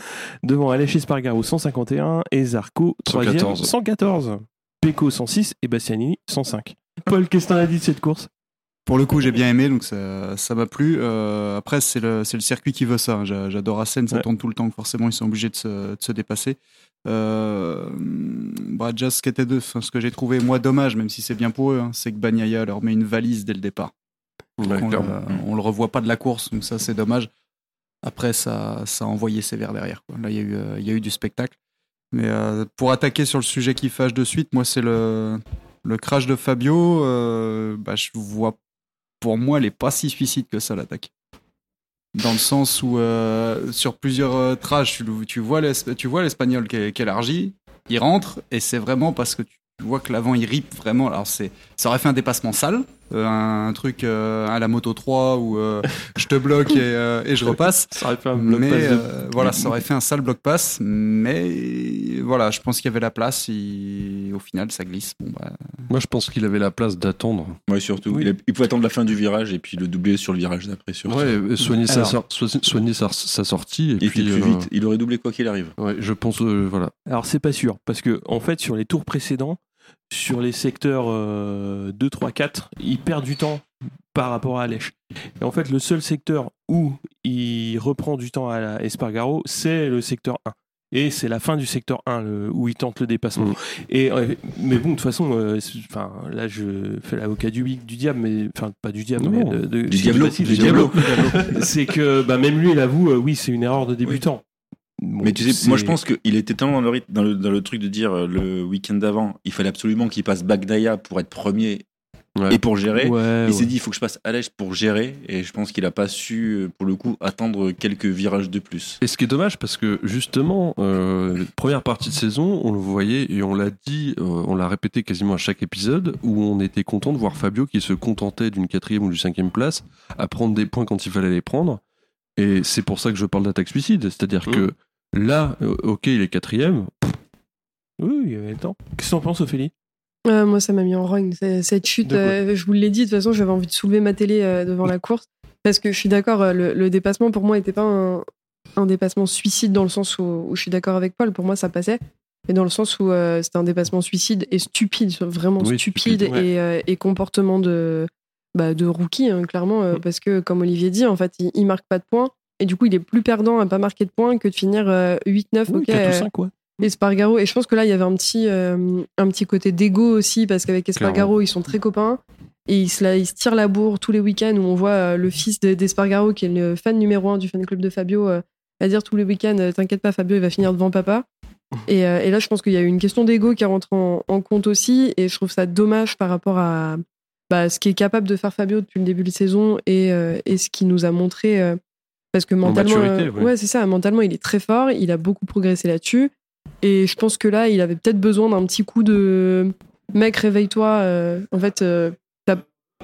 devant Aleix Espargaro 151 et Zarco 3 114. 114. Pecco 106 et Bastianini 105. Paul, qu'est-ce que t'en as dit de cette course? Pour le coup, j'ai bien aimé, donc ça ça m'a plu. Euh, après, c'est le, circuit qui veut ça. hein. J'a- J'adore Assen, ça Ouais. tourne tout le temps, donc forcément, ils sont obligés de se, de se dépasser. Euh, bah, déjà, ce, était de, ce que j'ai trouvé, moi, dommage, même si c'est bien pour eux, hein, c'est que Bagnaia leur met une valise dès le départ. ouais, on, on le revoit pas de la course, donc ça, c'est dommage. Après, ça, ça a envoyé sévère derrière. quoi. Là, il y, a eu, euh, il y a eu du spectacle. Mais euh, pour attaquer sur le sujet qui fâche de suite, moi, c'est le, le crash de Fabio. euh, bah, je vois, pour moi, elle est pas si suicide que ça, l'attaque. Dans le sens où, euh, sur plusieurs euh, trashs, tu, vois l'Espagnol qui, qui élargit, il rentre, et c'est vraiment parce que tu vois que l'avant, il rip vraiment. Alors, ça aurait fait un dépassement sale, un truc euh, à la moto 3 où euh, je te bloque et, euh, et je repasse. <laughs> Ça aurait fait un bloc Mais pass de- euh, voilà, ça aurait fait un sale bloc pass. Mais voilà, je pense qu'il y avait la place. Et au final, ça glisse. Bon, bah, Moi, je pense qu'il avait la place d'attendre. Ouais, surtout. Oui. Il, a- il pouvait attendre la fin du virage et puis le doubler sur le virage d'après. Ouais, euh, soigner, sa, Alors- so- soigner sa, sa sortie. Et Il puis, était plus euh, vite. Il aurait doublé quoi qu'il arrive. ouais, je pense, euh, voilà. Alors c'est pas sûr, parce que en fait sur les tours précédents, sur les secteurs euh, 2, 3, 4, il perd du temps par rapport à Alèche. Et en fait le seul secteur où il reprend du temps à la Espargaro, c'est le secteur 1. Et c'est la fin du secteur 1 le- où il tente le dépassement. Mm. Et, mais bon, de toute façon, euh, là je fais l'avocat du, du diable, mais enfin pas du diable, Non, mais non. de- de- Du diablo, du diablo. <laughs> c'est que bah, même lui il avoue, euh, oui c'est une erreur de débutant. Bon, Mais tu sais, moi je pense qu'il était tellement dans le, rythme- dans le, dans le truc de dire euh, le week-end d'avant, il fallait absolument qu'il passe Bagdaya pour être premier Ouais. et pour gérer. Ouais, il s'est ouais. dit il faut que je passe Alèche pour gérer et je pense qu'il a pas su euh, pour le coup attendre quelques virages de plus. Et ce qui est dommage, parce que justement, euh, première partie de saison, on le voyait et on l'a dit, euh, on l'a répété quasiment à chaque épisode, où on était content de voir Fabio qui se contentait d'une quatrième ou d'une cinquième place, à prendre des points quand il fallait les prendre. Et c'est pour ça que je parle d'attaque suicide. C'est-à-dire Mhm. que là, euh, ok, il est quatrième. Oui, il y avait le temps. Qu'est-ce que t'en penses, Ophélie? Euh, moi, ça m'a mis en rogne. Cette chute, euh, je vous l'ai dit, de toute façon, j'avais envie de soulever ma télé euh, devant la course. Parce que je suis d'accord, le, le dépassement, pour moi, n'était pas un, un dépassement suicide dans le sens où, où je suis d'accord avec Paul. Pour moi, ça passait. Mais dans le sens où c'était un dépassement suicide et stupide, vraiment Oui, stupide, stupide, ouais. et, et comportement de, bah, de rookie, hein, clairement. Mm. Parce que, comme Olivier dit, en fait, il, il marque pas de points. Et du coup, il est plus perdant à pas marquer de points que de finir euh, 8-9. Oui, ok, 4 ou euh, 5, quoi. Espargaro et je pense que là il y avait un petit euh, un petit côté d'ego aussi parce qu'avec Espargaro ils sont très copains. Et ils se, la- ils se tirent la bourre tous les week-ends où on voit euh, le fils de- d'Espargaro qui est le fan numéro un du fan club de Fabio euh, à dire tous les week-ends euh, t'inquiète pas Fabio il va finir devant papa. <laughs> Et, euh, et là je pense qu'il y a eu une question d'ego qui rentre en, en compte aussi. Et je trouve ça dommage par rapport à bah, ce qui est capable de faire Fabio depuis le début de saison et, euh, et ce qu'il nous a montré euh, parce que mentalement maturité, euh, ouais. ouais c'est ça mentalement il est très fort il a beaucoup progressé là-dessus et je pense que là, il avait peut-être besoin d'un petit coup de mec, réveille-toi. euh, en fait, euh, t'as-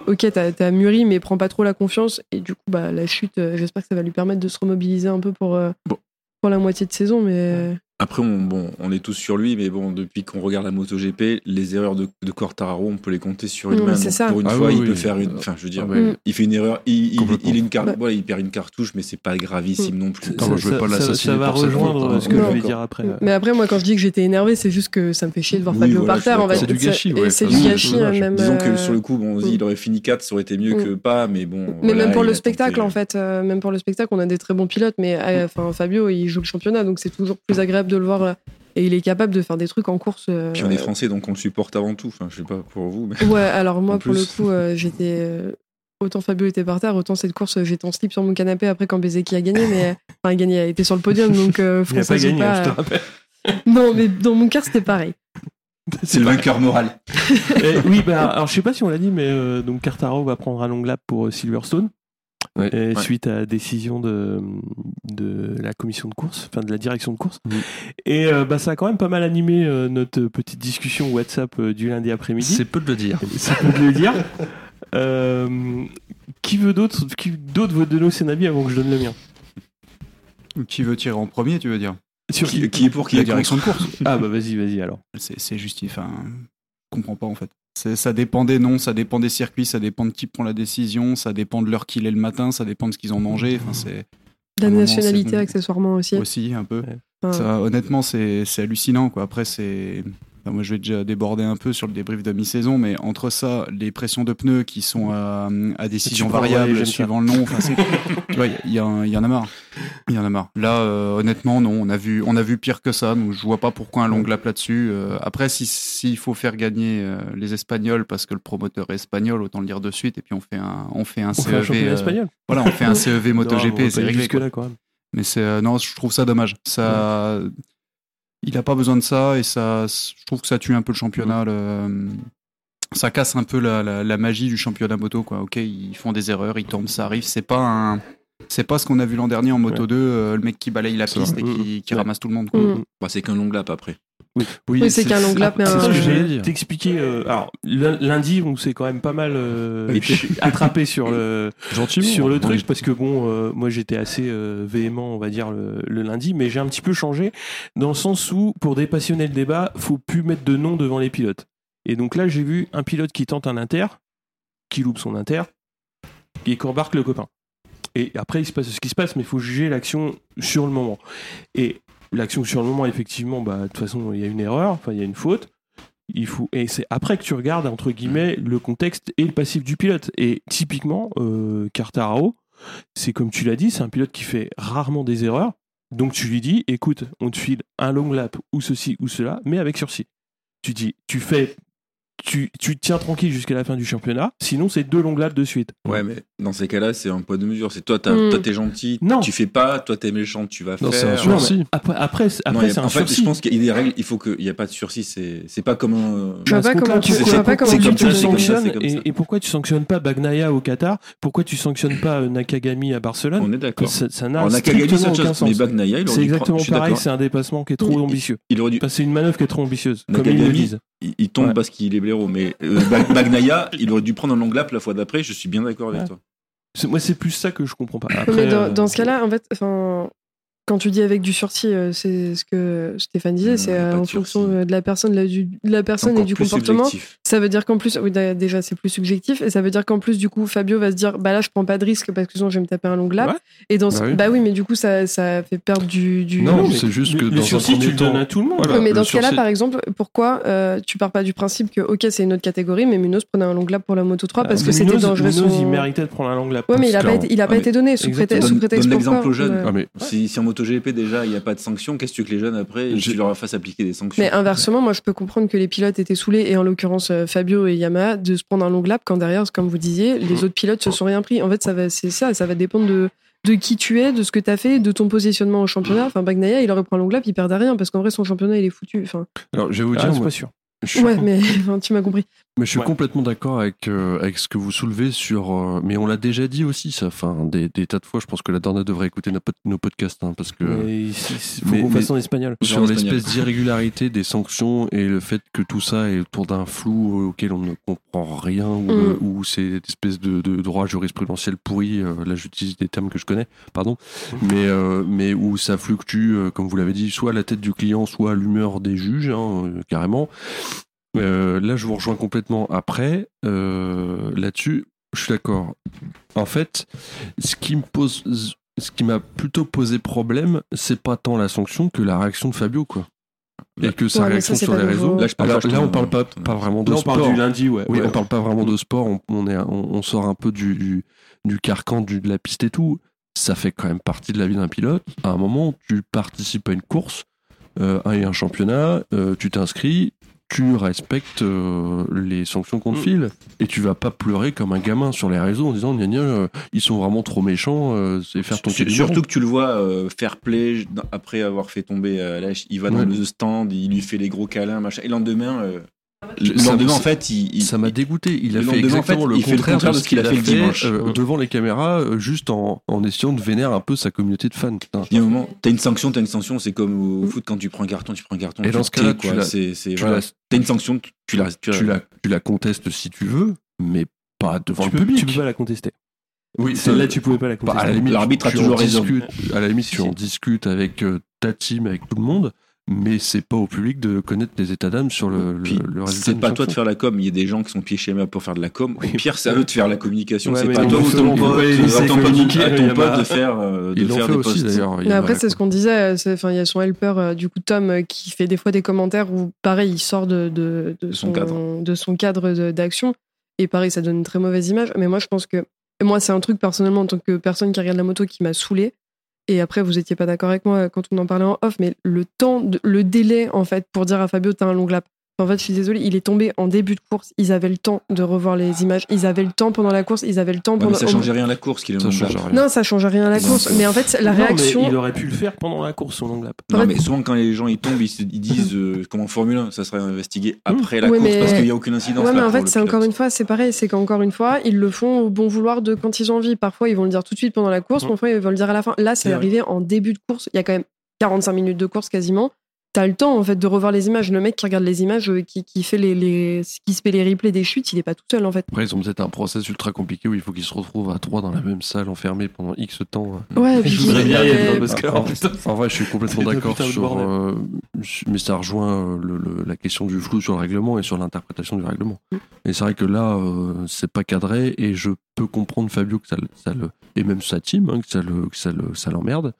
ok, t'as as mûri, mais prends pas trop la confiance. Et du coup, bah, la chute, euh, j'espère que ça va lui permettre de se remobiliser un peu pour, Bon. pour la moitié de saison. Mais Après, on, bon, on est tous sur lui, mais bon, depuis qu'on regarde la MotoGP, les erreurs de, de Quartararo, on peut les compter sur une mais main. ça. Pour une Ah fois, oui, il oui. peut faire une. Enfin, je veux dire, Ah. Mm. il fait une erreur. Il, il, il, a une car- Bah. voilà, il perd une cartouche, mais c'est pas gravissime non plus. Non, moi, je vais pas ça, l'assassiner ça va rejoindre hein. ce que je vais dire après. Mais après, moi, quand je dis que j'étais énervé, c'est juste que ça me fait chier de voir Oui, Fabio voilà, par terre. en fait. d'accord. C'est du gâchis, C'est ça, du gâchis, hein, même. Disons que euh, sur le coup, bon, on se dit, mm. il aurait fini 4, ça aurait été mieux Mm. que pas, mais bon. Mais même pour le a spectacle, en fait, euh, même pour le spectacle, on a des très bons pilotes, mais euh, enfin Fabio, il joue le championnat, donc c'est toujours plus agréable de le voir. euh, et il est capable de faire des trucs en course. euh, Puis on est français, donc on le supporte avant tout. Enfin, je sais pas pour vous, mais. Ouais, alors moi, pour le coup, euh, j'étais. euh, autant Fabio était par terre, autant cette course, j'étais en slip sur mon canapé après quand Bezeki a gagné, mais. Enfin, a gagné, a été sur le podium, donc euh, Il pas ou gagné, pas, hein, je te rappelle. Non, mais dans mon cœur, c'était pareil. C'est le vainqueur moral. <laughs> Eh, oui, bah, alors je sais pas si on l'a dit, mais euh, donc Cartaro va prendre un long lap pour Silverstone. Ouais. euh, Ouais. suite à la décision de, de la commission de course, enfin de la direction de course. Mhm. Et euh, bah, ça a quand même pas mal animé euh, notre petite discussion WhatsApp euh, du lundi après-midi. C'est peu de le dire. C'est peu de le dire. <laughs> Euh, qui veut d'autre Qui d'autre veut donner son avis avant que je donne le mien? Qui veut tirer en premier, tu veux dire? Sur Qui, qui? est pour qui La est contre direction de course. Ah bah vas-y, vas-y alors. C'est justifié. Enfin, je comprends pas en fait. Ça dépend des noms, ça dépend des circuits, ça dépend de qui prend la décision, ça dépend de l'heure qu'il est le matin, ça dépend de ce qu'ils ont mangé. Enfin, c'est La nationalité, accessoirement aussi. aussi un peu. Ouais. Enfin, Ça, honnêtement, c'est c'est hallucinant. Quoi. Après, c'est. Enfin, moi, je vais déjà déborder un peu sur le débrief de mi-saison, mais entre ça, les pressions de pneus qui sont à, à décision variable suivant le nom, <laughs> il y, y en a marre. Il y en a marre. Là, euh, honnêtement, non, on a vu, on a vu pire que ça. Donc, je vois pas pourquoi un long lap là-dessus. Euh, après, si s'il faut faire gagner euh, les Espagnols parce que le promoteur est espagnol, autant le dire de suite. Et puis on fait un, on fait un On fait CEV. un voilà, on fait un <laughs> CEV MotoGP, c'est réglé. Quoi. là quand même. Mais c'est non, je trouve ça dommage. Ça, il a pas besoin de ça et ça, je trouve que ça tue un peu le championnat. le- ça casse un peu la, la- la magie du championnat moto, quoi. Ok, ils font des erreurs, ils tombent, ça arrive. C'est pas un, c'est pas ce qu'on a vu l'an dernier en Moto Ouais. 2, euh, le mec qui balaye la piste et qui, qui Ouais. ramasse tout le monde. quoi. Mm. Bah, c'est qu'un long lap après. Oui, c'est qu'un long lap, mais C'est un- ça que je j'allais voulais dire. t'expliquer. euh, alors lundi, on s'est quand même pas mal euh, attrapé sur le Gentiment. sur le truc Oui. parce que bon, euh, moi j'étais assez euh, véhément, on va dire le, le lundi, mais j'ai un petit peu changé dans le sens où pour dépassionner le débat, faut plus mettre de nom devant les pilotes. Et donc là, j'ai vu un pilote qui tente un inter, qui loupe son inter, et qui embarque le copain. Et après, il se passe ce qui se passe, mais il faut juger l'action sur le moment. Et l'action sur le moment, effectivement, bah, de toute façon, il y a une erreur, enfin, il y a une faute. Il faut, et c'est après que tu regardes, entre guillemets, le contexte et le passif du pilote. Et typiquement, euh, Quartararo, c'est comme tu l'as dit, c'est un pilote qui fait rarement des erreurs. Donc tu lui dis, écoute, on te file un long lap ou ceci ou cela, mais avec sursis. Tu dis, tu fais, tu, tu tiens tranquille jusqu'à la fin du championnat, sinon c'est deux longs laps de suite. Ouais, mais dans ces cas-là, c'est un poids de mesure. C'est toi, t'as- Mm. toi, t'es gentil, Non. tu fais pas, toi, t'es méchant, tu vas Non, c'est un faire. Non, sursis. mais après, après, c'est- Non, après un en fait, sursis. je pense qu'il y a des règles, il faut qu'il n'y a pas de sursis. C'est c'est pas comme un. Je vois pas comment tu- tu sanctionnes c'est comme ça. et, et pourquoi tu sanctionnes pas Bagnaia au Qatar? Pourquoi tu sanctionnes pas euh, Nakagami à Barcelone? On est d'accord. Ça ça n'a strictement aucun chose. Mais sens. Bagnaia, il aurait C'est exactement pareil, c'est un dépassement qui est trop ambitieux. Il aurait dû. C'est une manœuvre qui est trop ambitieuse, comme ils le disent. Il, il tombe Ouais. parce qu'il est blaireau. Mais euh, Bagnaia, il aurait dû prendre un long lap la fois d'après. Je suis bien d'accord avec Ouais. toi. Moi, c'est plus ça que je comprends pas. Après, mais dans, euh, dans ce cas-là, en fait, enfin, quand tu dis avec du sursis, euh, c'est ce que Stéphane disait, c'est euh, de en fonction sursis. euh, de la personne, de la, du- de la personne et du comportement. subjectif. Ça veut dire qu'en plus, oui, déjà c'est plus subjectif, et ça veut dire qu'en plus, du coup, Fabio va se dire, bah là, je prends pas de risque parce que sinon je vais me taper un long lap. Ouais. Et dans ce- Bah oui. bah oui, mais du coup, ça, ça fait perdre du. du... Non, c'est juste que le dans un sursis, tu premier le donnes temps- à tout le monde. Voilà. Mais le dans ce cas-là, par exemple, pourquoi euh, tu pars pas du principe que, ok, c'est une autre catégorie, mais Munoz prenait un long lap pour la Moto 3 parce Euh, que c'était dangereux. Munoz, son- il méritait de prendre un long lap. Ouais, mais il a pas été, il a Ah, pas mais- été donné sous prétexte, Donne- l'exemple aux jeunes. euh, Ah, mais Si, en MotoGP déjà il n'y a pas de sanctions, qu'est-ce que tu veux que les jeunes après tu leur fasses appliquer des sanctions Mais inversement, moi je peux comprendre que les pilotes étaient saoulés, et en l'occurrence euh, Fabio et Yamaha, de se prendre un long lap quand derrière, comme vous disiez, les autres pilotes se sont rien pris. En fait, ça va, c'est ça, ça va dépendre de, de qui tu es, de ce que tu as fait, de ton positionnement au championnat. Enfin, Bagnaia, il aurait pris un long lap, il perdait rien, parce qu'en vrai, son championnat, il est foutu. Enfin, Alors, je vais vous Ah, dire, c'est moi, pas sûr. je ouais, mais <laughs> enfin, tu m'as compris. Mais je suis Ouais. complètement d'accord avec, euh, avec ce que vous soulevez sur. euh, mais on l'a déjà dit aussi, ça. Enfin, des, des tas de fois, je pense que la Dorna devrait écouter nos, pod- nos podcasts, hein, parce que. Mais faut en espagnol. Sur l'espèce d'irrégularité des sanctions et le fait que tout ça est autour d'un flou auquel on ne comprend rien ou, Mm. ou c'est une espèce de, de droit jurisprudentiel pourri, euh, là j'utilise des termes que je connais, pardon, mais, euh, mais où ça fluctue, euh, comme vous l'avez dit, soit à la tête du client, soit à l'humeur des juges, hein, euh, carrément. Euh, là je vous rejoins complètement après, euh, là-dessus, je suis d'accord. En fait, ce qui me pose ce qui m'a plutôt posé problème, c'est pas tant la sanction que la réaction de Fabio, quoi. Et que sa Ouais, réaction ça, sur les nouveau. réseaux. Là, je parle Alors, pas, je là, on parle pas, pas vraiment de Là, on sport. parle du lundi, ouais. Oui, ouais. on parle pas vraiment de sport. On, on est, on, on sort un peu du, du, du carcan du, de la piste et tout. Ça fait quand même partie de la vie d'un pilote. À un moment, tu participes à une course euh, et un championnat, euh, tu t'inscris, tu respectes euh, les sanctions qu'on te Mm. file et tu vas pas pleurer comme un gamin sur les réseaux en disant gna gna, euh, ils sont vraiment trop méchants, euh, c'est faire ton Sur- Surtout que tu le vois euh, fair play après avoir fait tomber Lèche, il va dans Ouais. le stand, il lui fait les gros câlins, machin. Et le lendemain, euh, Le lendemain, en fait, il, il- Ça m'a dégoûté. Il a le fait lendemain, en fait, exactement le il fait le contraire de ce qu'il a fait, le dimanche. euh, devant les caméras, euh, juste en, en essayant de vénérer un peu sa communauté de fans. Il y a un moment, t'as une sanction, t'as une sanction, c'est comme au foot quand tu prends un carton, tu prends un carton. Et dans ce cas-là, tu T'as une sanction, tu, tu la, tu, la, tu la contestes si tu veux, mais pas devant Tu le peux, public. tu peux pas la contester. Oui, Celle-là, tu pouvais pas la Bah, à contester. la limite, L'arbitre a toujours raison. à la limite, tu Si. en discutes avec euh, ta team, avec tout le monde, mais c'est pas au public de connaître les états d'âme sur le, Puis, le résultat. c'est pas toi de faire la com, il y a des gens qui sont pieds chez moi pour faire de la com. Au pire, c'est à eux de faire la communication, Ouais, c'est pas toi ou ton pote, à ton pote- de faire, euh, de Ils l'ont faire fait des aussi posts. d'ailleurs. Mais après, c'est ce qu'on disait. Enfin, il y a son helper, euh, du coup, Tom, euh, qui fait des fois des commentaires où, pareil, il sort de, de, de son son, cadre. de son cadre de- d'action. Et pareil, ça donne une très mauvaise image. Mais moi, je pense que. et moi, c'est un truc, personnellement, en tant que personne qui regarde la moto, qui m'a saoulé. Et après, vous étiez pas d'accord avec moi quand on en parlait en off, mais le temps, le délai, en fait, pour dire à Fabio, t'as un long lap. En fait, je suis désolée, il est tombé en début de course. Ils avaient le temps de revoir les images. Ils avaient le temps pendant la course. Ils avaient le temps Ouais, pendant. mais ça changeait rien à la course qu'il est change lap. rien. Non, ça change rien à la course. Mais en fait, la Non, mais réaction. il aurait pu le faire pendant la course, son long lap. Non, En fait- mais souvent quand les gens ils tombent, ils, se- ils disent euh, comme en Formule 1, ça serait investigué après la Ouais, course mais- parce qu'il n'y a aucune incidence. Ouais, mais en fait, c'est encore une fois, c'est pareil. C'est qu'encore une fois, ils le font au bon vouloir de quand ils ont envie. Parfois, ils vont le dire tout de suite pendant la course. Mhm. Parfois, ils vont le dire à la fin. Là, c'est arrivé en début de course. Il y a quand même 45 minutes de course quasiment. T'as le temps, en fait, de revoir les images. Le mec qui regarde les images, euh, qui, qui fait les, les, qui se fait les replays des chutes, il est pas tout seul, en fait. Après, ils ont peut-être un process ultra compliqué où il faut qu'ils se retrouvent à trois dans la même salle enfermés pendant X temps. Ouais, et puis Je voudrais bien euh, parce que- En, en vrai, je suis complètement d'accord sur. euh, mais ça rejoint euh, le- le- la question du flou sur le règlement et sur l'interprétation du règlement. Mm. Et c'est vrai que là, euh, c'est pas cadré et je peux comprendre Fabio que ça, le- ça le et même sa team hein, que ça le que ça le ça l'emmerde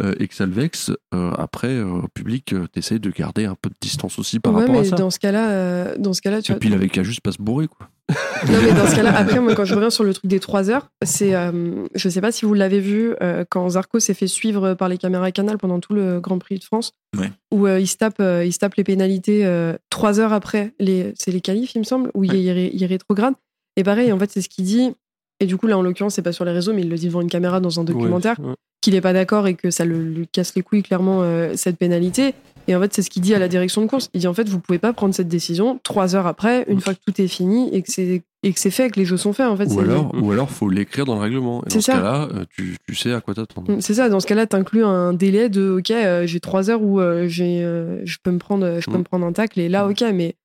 euh, et que ça le vexe. Euh, après, euh, au public, euh, t'essayes de garder un peu de distance aussi par ouais, rapport à ça. dans ce cas-là, euh, dans ce cas-là, tu Et vois, puis il avait qu'à juste pas se bourrer quoi. <laughs> Non, mais dans ce cas-là, après, moi, quand je reviens sur le truc des 3 heures, c'est. euh, je sais pas si vous l'avez vu, euh, quand Zarco s'est fait suivre par les caméras Canal pendant tout le Grand Prix de France, Ouais. où euh, il, se tape, euh, il se tape les pénalités 3 heures après, les, c'est les qualifs, il me semble, où il, il ré- il rétrograde. Et pareil, en fait, c'est ce qu'il dit. Et du coup, là, en l'occurrence, c'est pas sur les réseaux, mais il le dit devant une caméra dans un documentaire Ouais, ouais. qu'il est pas d'accord et que ça le, lui casse les couilles clairement euh, cette pénalité. Et en fait, c'est ce qu'il dit à la direction de course. Il dit en fait, vous pouvez pas prendre cette décision trois heures après, une fois que tout est fini et que c'est et que c'est fait, que les jeux sont faits. En fait, Ou alors, ou alors faut l'écrire dans le règlement. Et C'est dans ce ça. cas-là, euh, tu, tu sais à quoi t'attendre. Mm, c'est ça. Dans ce cas-là, t'inclus un délai de ok, euh, j'ai trois heures où euh, j'ai, euh, je peux me prendre, je peux Mm. me prendre un tacle. Et là, ok, mais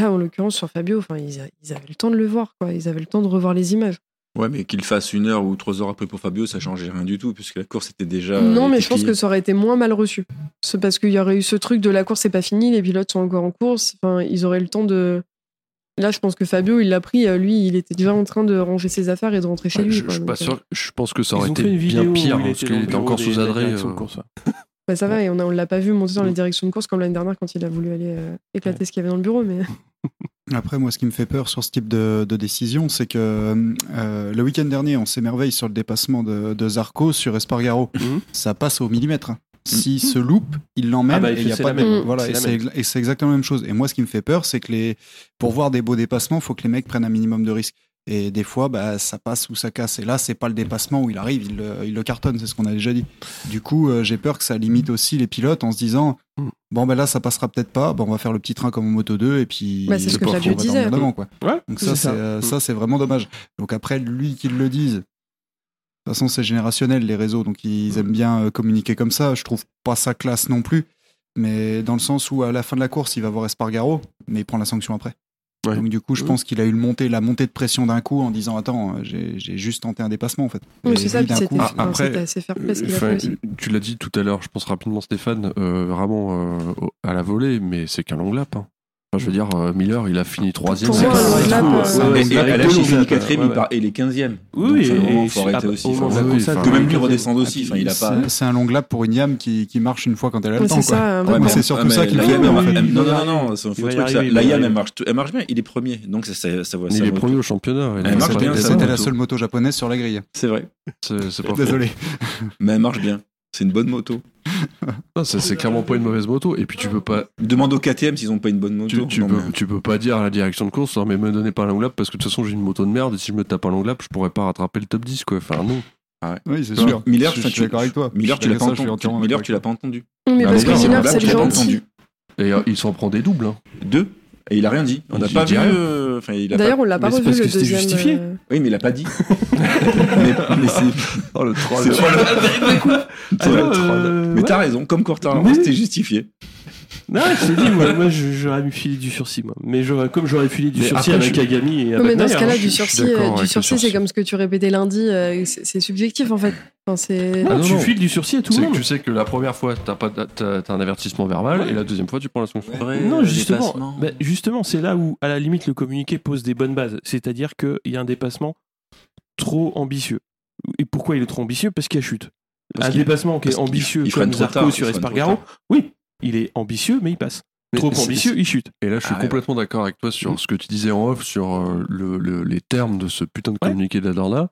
là, en l'occurrence, sur Fabio, enfin, ils, ils avaient le temps de le voir, quoi. Ils avaient le temps de revoir les images. Ouais, mais qu'il fasse une heure ou trois heures après pour Fabio, ça changeait rien du tout puisque la course était déjà. non, mais je pense que ça aurait été moins mal reçu. C'est parce qu'il y aurait eu ce truc de la course c'est pas fini, les pilotes sont encore en course. Enfin, ils auraient le temps de. Là, je pense que Fabio, il l'a pris. euh, Lui, il était déjà en train de ranger ses affaires et de rentrer chez Ouais, lui. je, quoi. je suis Donc, pas euh, sûr. Je pense que ça aurait été bien pire parce était qu'il était encore sous adré. euh, bah, ça va, et on, a- on l'a pas vu monter dans les directions de course comme l'année dernière quand il a voulu aller euh, éclater ce qu'il y avait dans le bureau. Mais <laughs> Après, moi, ce qui me fait peur sur ce type de, de décision, c'est que euh, le week-end dernier, on s'émerveille sur le dépassement de, de Zarco sur Espargaro. Mhm. Ça passe au millimètre. hein. S'il se loupe, il l'emmène Ah bah, et il y a pas de même. voilà et c'est exactement la même chose. Et moi, ce qui me fait peur, c'est que les pour voir des beaux dépassements, il faut que les mecs prennent un minimum de risques. Et des fois, bah, ça passe ou ça casse. Et là, c'est pas le dépassement où il arrive, il, le- il le cartonne, c'est ce qu'on a déjà dit. Du coup, euh, j'ai peur que ça limite aussi les pilotes en se disant Mm. bon, ben là, ça passera peut-être pas. Bon, on va faire le petit train comme en Moto 2 et puis. Bah, c'est ce que Fabio disait. devant, quoi. Ouais, Donc ça, c'est euh, Mm. ça, c'est vraiment dommage. Donc après, lui qu'il le dise. De toute façon, c'est générationnel les réseaux, donc ils aiment bien euh, communiquer comme ça. Je trouve pas ça classe non plus, mais dans le sens où à la fin de la course, il va voir Espargaro, mais il prend la sanction après. Ouais. Donc du coup, je pense qu'il a eu le montée, la montée de pression d'un coup en disant attends, j'ai juste tenté un dépassement en fait. Oui, c'est ça, coup, Ah, après, assez fair play tu l'as dit tout à l'heure, je pense rapidement Stéphane, euh, vraiment euh, à la volée, mais c'est qu'un long lap. hein. Enfin, je veux dire, euh, Miller, il a fini troisième. Pour c'est il il et il est 15e. Oui, et- faut arrêter aussi. que même lui Et aussi. il a pas. c'est- un long lap pour une yam qui, qui marche une fois quand elle a le temps. c'est surtout ça qui me la fait Yam, peur, elle en marche- fait. elle- Non, non, non, Il il La Yam, elle marche, elle marche bien. Il est premier, donc ça, ça, ça voit. Il est premier au championnat. Elle il marche bien, C'était la seule moto japonaise sur la grille. C'est vrai. Désolé. mais elle marche bien. C'est une bonne moto. Non, c'est clairement pas une mauvaise moto. Et puis tu peux pas, Demande au KTM s'ils ont pas une bonne moto. tu, tu Non, peux, mais- tu peux pas dire à la direction de course, non, mais me donnez pas un long lap parce que de toute façon j'ai une moto de merde et si je me tape un long lap, je pourrais pas rattraper le top 10 quoi. Enfin non. Oui, c'est sûr. Miller, je, enfin, je suis d'accord avec toi. Miller, tu l'as pas entendu. Miller, tu l'as pas entendu. Mais Bah, parce que c'est Miller, c'est tu le l'as pas gentil. entendu. Et euh, il s'en prend des doubles. Hein. Deux Et il a rien dit. On n'a pas vu. euh, Enfin, il a D'ailleurs, pas- on l'a pas mais c'est revu parce le que c'était deuxième. justifié. euh, Oui, mais il a pas dit. <laughs> mais mais c'est. Oh, le troll. c'est- Ah non, Ouais, euh, Mais ouais. t'as raison, comme Quartararo, Mais- c'était justifié. Non, je t'ai dit, moi, moi, je- j'aurais mis filé du sursis, moi. Mais j'aurais, comme j'aurais filé du Mais sursis après, avec je- Agami et Non, mais dans ce cas-là, hein. du je suis sursis, d'accord euh, avec du sursis, c'est comme ce que tu répétais lundi, euh, c'est c'est subjectif en fait. Enfin, c'est. Non, Ah, non, tu non. files du sursis à tout C'est le que monde. tu sais que la première fois, t'as pas, t'as, t'as un avertissement verbal, et la deuxième fois, tu prends la sanction. Non, justement, bah, justement, c'est là où, à la limite, le communiqué pose des bonnes bases. C'est-à-dire qu'il y a un dépassement trop ambitieux. Et pourquoi il est trop ambitieux? Parce qu'il y a chute. Parce un qu'il- dépassement qui est parce qu'il- ambitieux il comme trop Zarco tard, sur il freine trop Espargaro, oui, il est ambitieux, mais il passe. Mais Trop ambitieux, il chute. Et là, je suis Ah ouais, complètement d'accord avec toi sur Mm. ce que tu disais en off sur euh, le- le- les termes de ce putain de Ouais. communiqué de la Dorna.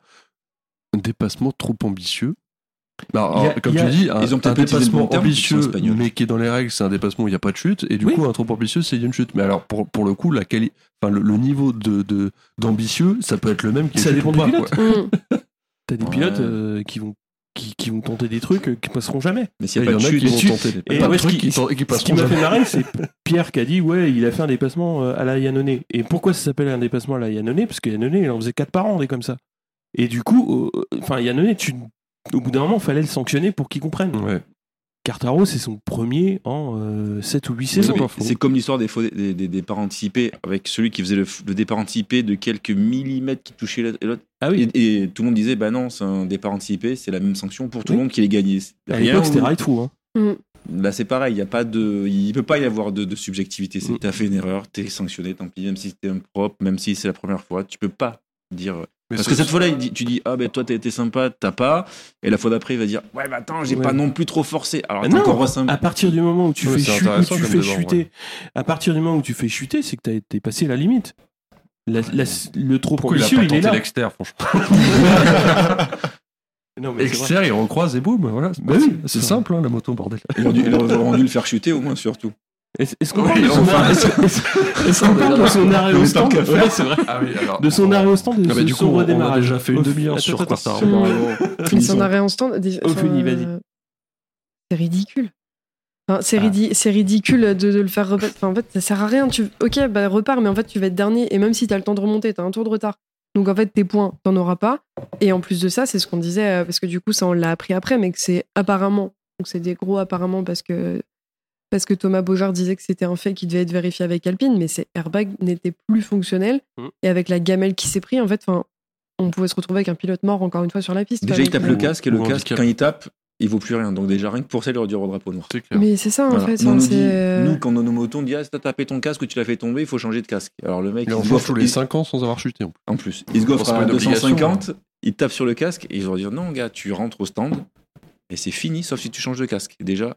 Un dépassement trop ambitieux. Bah, a- comme a- tu dis, un, Ils ont un dépassement ambitieux, mais qui est dans les règles, c'est un dépassement où il n'y a pas de chute. Et du Oui. coup, un trop ambitieux, c'est une chute. Mais alors, pour, pour le coup, la quali- enfin, le, le niveau de, de- d'ambitieux, ça peut être le même qui Ça dépend du pilote. Mm. T'as des Ouais. pilotes euh, qui, vont, qui, qui vont tenter des trucs euh, qui passeront jamais. Mais s'il y a pas de vont tenter Et pas de ouais, trucs ce qui- qui, qui Ce qui passeront m'a fait jamais. marrer, c'est <laughs> Pierre qui a dit Ouais, il a fait un dépassement euh, à la Yannone. Et pourquoi ça s'appelle un dépassement à la Yannone Parce que Yannone, il en faisait 4 par an, des comme ça. Et du coup, euh, enfin, Yannone, tu, au bout d'un moment, fallait le sanctionner pour qu'il comprenne. Ouais. Cartaro, c'est son premier en 7 ou 8 C'est saisons. C'est comme l'histoire des, faux- des, des départs anticipés avec celui qui faisait le, le départ anticipé de quelques millimètres qui touchait l'autre- l'autre. Ah oui, Et, et tout le monde disait bah non, c'est un départ anticipé, c'est la même sanction pour tout Oui. le monde qui les gagné. à l'époque, c'était où- rightful. Hein. Mm. Là, c'est pareil, il y a pas de, il peut pas y avoir de, de subjectivité. C'est Mm. t'as fait une erreur, t'es sanctionné, tant pis, même si c'était impropre, même si c'est la première fois, tu peux pas dire. Mais Parce que cette fois-là, il tu dis ah ben toi t'as été sympa, t'as pas, et la fois d'après il va dire ouais mais attends j'ai Ouais. pas non plus trop forcé. Alors Ah attends, non, encore À partir du moment où tu Ouais, fais, où tu chuter, à partir du moment où tu fais chuter, c'est que t'as été passé la limite. La- la- le trop il ambitieux, pas il, est là. l'externe, franchement <laughs> <laughs> Non, mais. Externe, il recroise et boum, voilà. c'est Bah oui, simple, hein, la moto, bordel. il aurait dû, il aurait dû le faire chuter au moins surtout. Est-ce qu'on parle de son arrêt- est-ce- est-ce qu'on parle de son arrêt au stand. Ah oui, alors. De son arrêt au stand de Ah bah, coup, son on- on a redémarrage. déjà fait une demi-heure sur Finissons. son arrêt en stand. des- fini, enfin, vas-y. C'est ridicule. Enfin, c'est, Ah. ridi- c'est ridicule de, de le faire repartir. Enfin, en fait, ça sert à rien. Tu... Ok, bah repars, mais en fait, tu vas être dernier. Et même si tu as le temps de remonter, tu as un tour de retard. Donc en fait, tes points, t'en auras pas. Et en plus de ça, c'est ce qu'on disait, euh, parce que du coup, ça, on l'a appris après, mais que c'est apparemment. Donc c'est des gros apparemment parce que. Parce que Thomas Beaujard disait que c'était un fait qui devait être vérifié avec Alpine, mais ces airbags n'étaient plus fonctionnels. Mhm. Et avec la gamelle qui s'est pris, en fait, enfin, on pouvait se retrouver avec un pilote mort encore une fois sur la piste. Déjà quoi. il tape le casque et le casque handicap. quand il tape il vaut plus rien. Donc déjà rien que pour ça il aurait dû drapeau noir. Mais c'est ça, en Voilà. fait. Nous, on nous, dit, euh, nous, quand dans nos motos, on dit Ah, si t'as tapé ton casque ou tu l'as fait tomber, il faut changer de casque. Alors le mec, Mais il on se change goffre- tous les il- 5 ans sans avoir chuté. en plus. en plus, il se goffre à une obligation, 250, il tape sur le casque et ils vont dire Non, gars, tu rentres au stand et c'est fini, sauf si tu changes de casque. Déjà, Mm.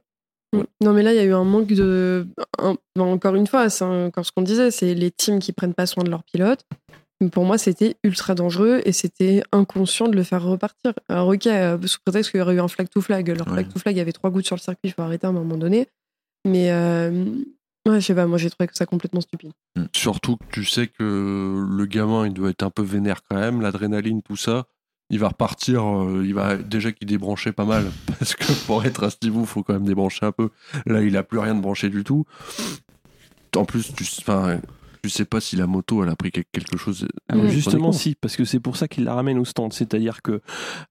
Non, mais là, il y a eu un manque de. un- bon, encore une fois, c'est encore ce qu'on disait, c'est les teams qui prennent pas soin de leurs pilotes. Pour moi, c'était ultra dangereux et c'était inconscient de le faire repartir. Alors, ok, euh, sous prétexte qu'il y aurait eu un flag to flag. Leur Ouais. flag to flag, il y avait trois gouttes sur le circuit, il faut arrêter à un moment donné. Mais, euh, ouais, je sais pas, moi, j'ai trouvé que ça complètement stupide. Surtout que tu sais que le gamin, il doit être un peu vénère quand même, l'adrénaline, tout ça. Il va repartir, euh, il va déjà qu'il débranchait pas mal, <laughs> parce que pour être un Steve, il faut quand même débrancher un peu. Là, il a plus rien de branché du tout. En plus, tu, tu sais pas si la moto, elle a pris quel- quelque chose. Ah, mais Mm. Justement, si, parce que c'est pour ça qu'il la ramène au stand. C'est-à-dire que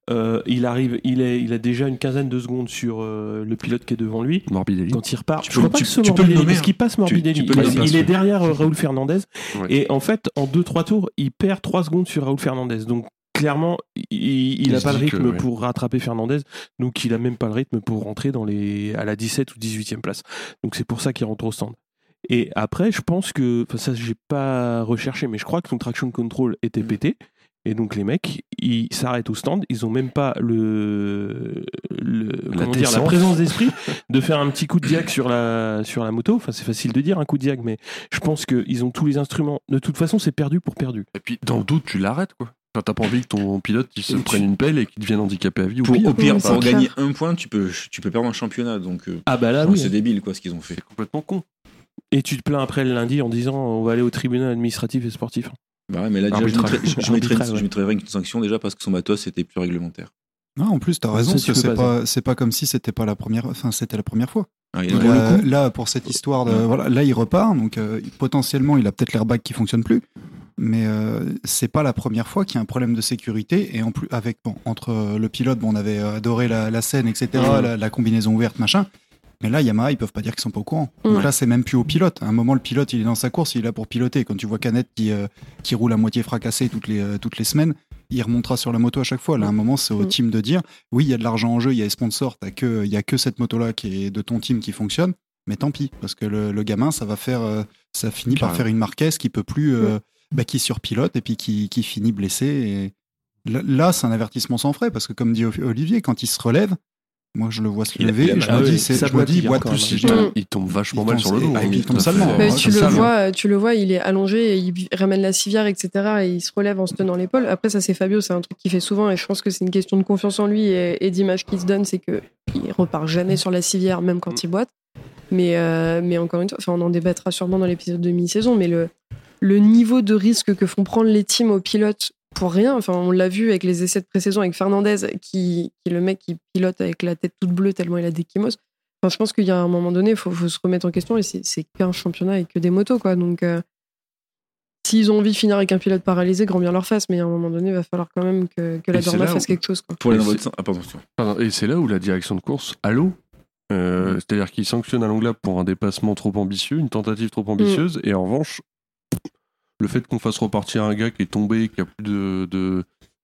euh, il arrive, il, est, il a déjà une quinzaine de secondes sur euh, le pilote qui est devant lui. Morbidelli. Quand il repart, Tu je peux- crois pas tu- que ce tu peux le Morbidelli, nommer, parce qu'il passe Morbidelli. tu peux le il, nommer. il est derrière euh, Raoul Fernandez. Ouais. Et en fait, en 2-3 tours, il perd 3 secondes sur Raoul Fernandez. Donc clairement, il n'a pas le que, rythme ouais. pour rattraper Fernandez. Donc il a même pas le rythme pour rentrer dans les, à la 17 ou 18e place. Donc c'est pour ça qu'il rentre au stand. Et après, je pense que, enfin ça j'ai pas recherché, mais je crois que son traction control était Mm. pété. Et donc les mecs, ils s'arrêtent au stand, ils ont même pas le, le comment dire, la présence d'esprit <laughs> de faire un petit coup de diag sur la sur la moto. Enfin c'est facile de dire un coup de diag, mais je pense qu'ils ont tous les instruments. De toute façon, c'est perdu pour perdu. Et puis, dans le doute, tu l'arrêtes, quoi. Enfin, t'as pas envie que ton pilote il se Tu- prenne une pelle et qu'il devienne handicapé à vie ou pire. au pire, Oui, c'est pour clair. gagner un point, tu peux, tu peux perdre un championnat. Donc euh, Ah bah là oui. c'est débile quoi ce qu'ils ont fait. C'est complètement con. Et tu te plains après le lundi en disant on va aller au tribunal administratif et sportif. Bah ouais, mais là déjà, je Arbitrage. mettrais, je, ouais. qu'une sanction déjà parce que son matos était plus réglementaire. Non, en plus, t'as raison, Ça, parce tu que peux c'est pas, pas, c'est pas comme si c'était pas la première, enfin, c'était la première fois. Ah, il a- là, pour cette histoire de, voilà, là, il repart, donc euh, potentiellement, il a peut-être l'airbag qui fonctionne plus, mais euh, c'est pas la première fois qu'il y a un problème de sécurité. Et en plus, avec bon, entre euh, le pilote, bon, on avait adoré la, la scène, etc., la, la combinaison ouverte, machin. Mais là, Yamaha, ils peuvent pas dire qu'ils sont pas au courant. Donc là, c'est même plus au pilote. À un moment, le pilote, il est dans sa course, il est là pour piloter. Quand tu vois Canet qui, euh, qui roule à moitié fracassé toutes les, euh, toutes les semaines, il remontera sur la moto à chaque fois. Là, à un moment, c'est au team de dire oui, il y a de l'argent en jeu, il y a les sponsors, que, il y a que cette moto-là qui est de ton team qui fonctionne. Mais tant pis, parce que le, le gamin, ça va faire, euh, ça finit par faire une Marquez qui peut plus, euh, bah, qui surpilote et puis qui, qui finit blessé. Et là, c'est un avertissement sans frais, parce que comme dit Olivier, quand il se relève, moi je le vois se Il lever, a je Ah me oui, dis, c'est- ça je me dis, plus. Il tombe, il tombe vachement Il mal sur le dos. hein. il tombe salement. Mais c'est tu le vois, tu le vois, il est allongé, et il ramène la civière, etc. Et il se relève en se tenant l'épaule. Après, ça c'est Fabio, c'est un truc qu'il fait souvent, et je pense que c'est une question de confiance en lui et, et d'image qu'il se donne, c'est que il repart jamais sur la civière, même quand il boite. Mais, euh, mais encore une fois, enfin, on en débattra sûrement dans l'épisode de mi-saison, mais le, le niveau de risque que font prendre les teams aux pilotes pour rien, enfin, on l'a vu avec les essais de pré-saison avec Fernandez, qui, qui est le mec qui pilote avec la tête toute bleue tellement il a des kimos. Enfin, je pense qu'il y a un moment donné, il faut, faut se remettre en question et c'est qu'un championnat et que des motos, quoi. Donc, euh, s'ils ont envie de finir avec un pilote paralysé, grand bien leur face, mais à un moment donné, il va falloir quand même que, que la Dorna fasse où- quelque chose, quoi. Pour aller dans Et votre sens. Ah, pardon. Pardon, Et c'est là où la direction de course, allô euh, C'est-à-dire qu'il sanctionne à pour un dépassement trop ambitieux, une tentative trop ambitieuse, et en revanche, le fait qu'on fasse repartir un gars qui est tombé, qui a plus de,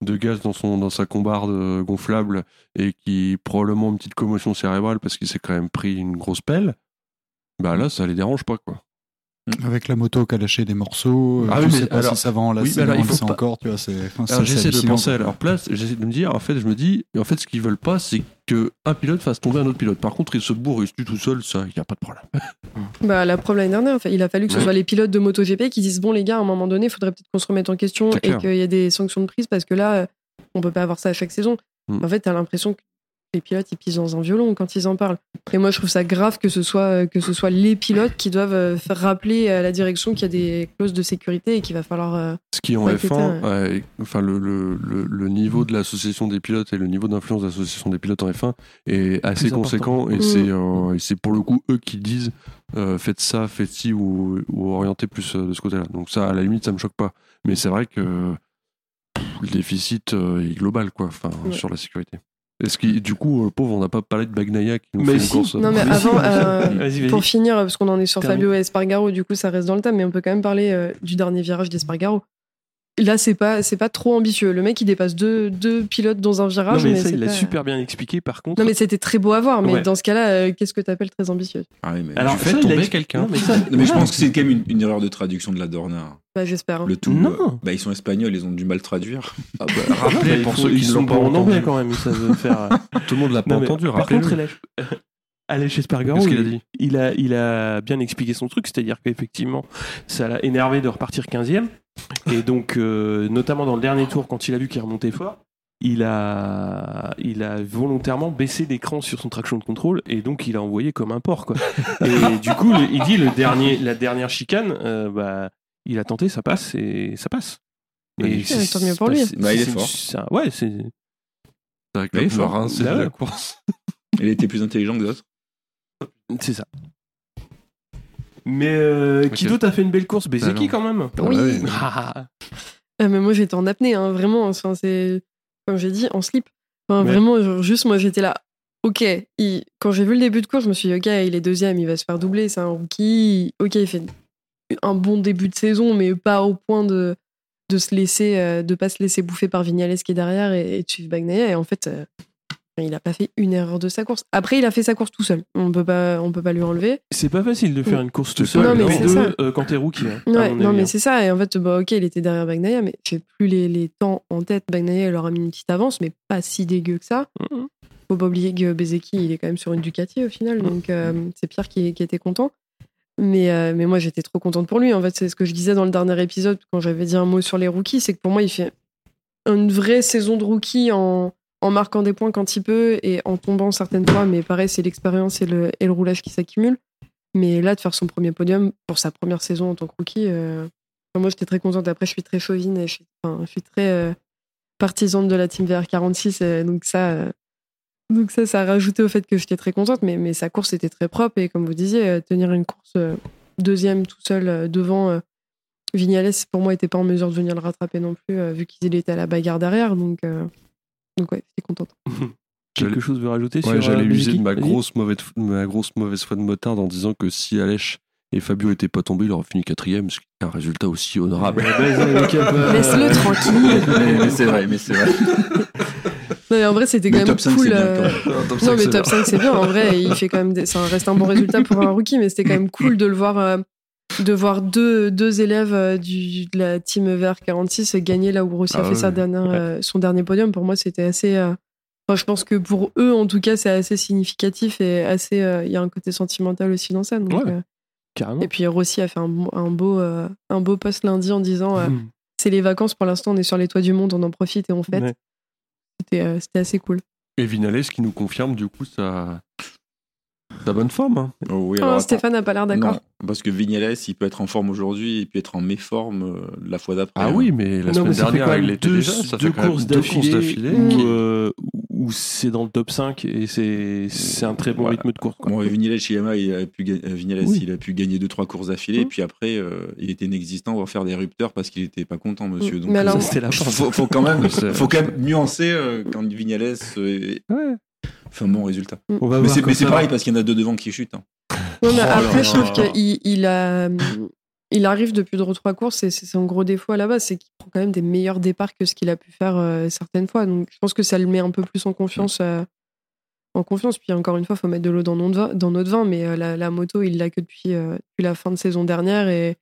de, gaz dans, son, dans sa combarde euh, gonflable, et qui probablement une petite commotion cérébrale parce qu'il s'est quand même pris une grosse pelle, bah là, ça les dérange pas, quoi. Avec la moto qui a lâché des morceaux, Ah je oui, sais mais pas alors- si ça va en oui, lasser, alors, il faut pas- encore, tu vois, c'est, enfin, j'essaie de penser à leur place, j'essaie de me dire, en fait, je me dis, en fait, ce qu'ils veulent pas, c'est que un pilote fasse tomber un autre pilote. Par contre, il se bourre, il se tue tout seul, ça, il n'y a pas de problème. <laughs> Bah, la preuve l'année dernière, il a fallu que ce Ouais. soit les pilotes de MotoGP qui disent bon les gars, à un moment donné, il faudrait peut-être qu'on se remette en question et qu'il y ait des sanctions de prise parce que là, euh, on peut pas avoir ça à chaque saison. Mm. En fait, t'as l'impression que les pilotes ils pisent dans un violon quand ils en parlent. Et moi, je trouve ça grave que ce soit euh, que ce soit les pilotes qui doivent euh, faire rappeler à la direction qu'il y a des clauses de sécurité et qu'il va falloir. euh, Ce qui en Ouais, F1, putain, euh, enfin le, le, le, le niveau de l'association des pilotes et le niveau d'influence de l'association des pilotes en F1 est assez conséquent et Mm. c'est euh, et c'est pour le coup eux qui disent euh, faites ça, faites ci ou, ou orientez plus euh, de ce côté-là. Donc ça, à la limite, ça me choque pas. Mais c'est vrai que le déficit euh, est global quoi, enfin Ouais. sur la sécurité. Est-ce que du coup, euh, pauvre, on n'a pas parlé de Bagnaia qui nous Mais fait si. une course. Non, mais avant, euh, Vas-y, vas-y. Pour finir, parce qu'on en est sur Termine. Fabio et Espargaro, du coup ça reste dans le thème, mais on peut quand même parler euh, du dernier virage d'Espargaro. Là, c'est pas, c'est pas trop ambitieux. Le mec, il dépasse deux, deux pilotes dans un Non, virage. mais mais ça, il l'a pas- super bien expliqué par contre. Non, mais c'était très beau à voir. Mais Ouais. dans ce cas-là, euh, qu'est-ce que t'appelles très ambitieux? Ah oui, mais... Alors, fais ça, il tomber quelqu'un. Non, mais ça- Non, mais je pense que c'est quand même une, une erreur de traduction de la Dorna. Bah, j'espère. hein. Le tout. Non. euh, bah, ils sont espagnols, ils ont du mal traduire. <laughs> Ah bah, Non, rappelez il pour ceux qui ils ne sont l'ont pas bons en entendu. anglais quand même, ils savent <laughs> faire. euh, Tout le monde l'a pas Non, entendu. Par contre, Alech Espargaro, Qu'est-ce qu'il a il, dit? il a, il a bien expliqué son truc, c'est-à-dire qu'effectivement, ça l'a énervé de repartir 15e. Et donc, euh, notamment dans le dernier tour, quand il a vu qu'il remontait fort, il a, il a volontairement baissé l'écran sur son traction de contrôle et donc il a envoyé comme un porc. Quoi. <laughs> Et du coup, le- il dit le dernier, la dernière chicane, euh, bah, il a tenté, ça passe et ça passe. C'est- tant mieux pour lui. Bah, il est fort. ouais, c'est. Vrai que Bah la course. <laughs> Il était plus intelligent que d'autres. C'est ça. Mais euh, qui Ok. d'autre a fait une belle course Bezeki Talent. quand même. Oui. ouais. Ah, <laughs> Ah, mais moi, j'étais en apnée, hein, vraiment. Enfin, c'est, comme j'ai dit, en slip. Enfin, Ouais. Vraiment, genre, juste, moi, j'étais là. Ok, il- quand j'ai vu le début de course, je me suis dit, ok, il est deuxième, il va se faire doubler, c'est un rookie. Ok, il fait un bon début de saison, mais pas au point de, de se laisser, euh, de pas se laisser bouffer par Vignales qui est derrière et, et Bagnaia. Et en fait, euh, il a pas fait une erreur de sa course. Après, il a fait sa course tout seul. On peut pas, on peut pas lui enlever. c'est pas facile de faire une course tout seul. pas Non, mais P2, c'est ça. euh, quand t'es rookie. hein, Ouais, non, mais hein. c'est ça. Et en fait, bah, ok, il était derrière Bagnaia, mais j'ai plus les, les temps en tête. Bagnaia, il leur a mis une petite avance, mais pas si dégueu que ça. Mhm. Faut pas oublier que Bezeki, il est quand même sur une Ducati au final, donc euh, c'est Pierre qui, qui était content. Mais, euh, mais moi, j'étais trop contente pour lui. En fait, c'est ce que je disais dans le dernier épisode quand j'avais dit un mot sur les rookies, c'est que pour moi, il fait une vraie saison de rookie en, en marquant des points quand il peut et en tombant certaines fois. Mais pareil, c'est l'expérience et le, et le roulage qui s'accumulent. Mais là, de faire son premier podium pour sa première saison en tant que rookie, euh, moi, j'étais très contente. Après, je suis très chauvine et je suis, très. euh, partisane de la team VR46, euh, donc ça, euh, donc ça, ça a rajouté au fait que j'étais très contente, mais, mais sa course était très propre et comme vous disiez, euh, tenir une course deuxième tout seul devant Vignales, pour moi, était pas en mesure de venir le rattraper non plus, vu qu'il était à la bagarre derrière, donc, donc ouais, j'étais contente. <laughs> Quelque chose veut rajouter Ouais, sur j'allais euh, user de ma grosse, mauvaise, ma grosse mauvaise foi de motard en disant que si Alèche et Fabio n'étaient pas tombés, il aurait fini quatrième, ce qui est un résultat aussi honorable. <laughs> Peu, Laisse-le euh, tranquille. <laughs> mais, mais c'est vrai, mais c'est vrai. Non, mais en vrai, c'était quand Mais même top 5, cool. bien, euh, quand même. Top Non, mais top bien. 5, c'est bien. En vrai, il fait quand même des- ça reste un bon résultat pour un rookie, mais c'était quand même cool de le voir, euh, de voir deux, deux élèves euh, du, de la team VR46 gagner là où Rossi a Ah fait ouais. sa dernière, euh, son dernier podium. Pour moi, c'était assez. euh, enfin, je pense que pour eux, en tout cas, c'est assez significatif et assez. euh, Il y a un côté sentimental aussi dans ça. donc, Ouais. euh, Carrément. et puis Rossi a fait un, un beau, euh, un beau post lundi en disant euh, Mhm. c'est les vacances pour l'instant, on est sur les toits du monde, on en profite et on fête. Ouais. C'était euh, c'était assez cool. Et Vinales qui nous confirme du coup sa, sa bonne forme. hein. Oh, oui, alors, Stéphane n'a pas l'air d'accord. Parce que Vignales, il peut être en forme aujourd'hui et puis être en méforme euh, la fois d'après. Ah hein. oui, mais la Non, semaine mais ça fait dernière, quand même il était deux, déjà. Ça deux fait quand même courses deux courses d'affilée d'affilée. où, euh, c'est dans le top 5 et c'est c'est un très bon Voilà. rythme de course. quoi. Bon, Vignales il a pu, euh, Vignales, Oui. il a pu gagner deux trois courses d'affilée, Mm. et puis après, euh, il était inexistant, on va faire des rupteurs parce qu'il était pas content, monsieur. Mm. Donc, Mais euh, alors- Ça, c'était la faut, chance. faut- faut quand même, <laughs> faut quand même nuancer euh, quand Vignales euh, Ouais. Fait un bon résultat. On va Mais c'est mais pareil parce qu'il y en a deux devant qui chutent. hein. Ouais, mais Oh après, je trouve qu'il il a, il arrive depuis deux ou trois courses et c'est son gros défaut à la base, c'est qu'il prend quand même des meilleurs départs que ce qu'il a pu faire euh, certaines fois. Donc, je pense que ça le met un peu plus en confiance. euh, en confiance. Puis encore une fois, faut mettre de l'eau dans notre vin, dans notre vin mais euh, la, la moto, il l'a que depuis, euh, depuis la fin de saison dernière et,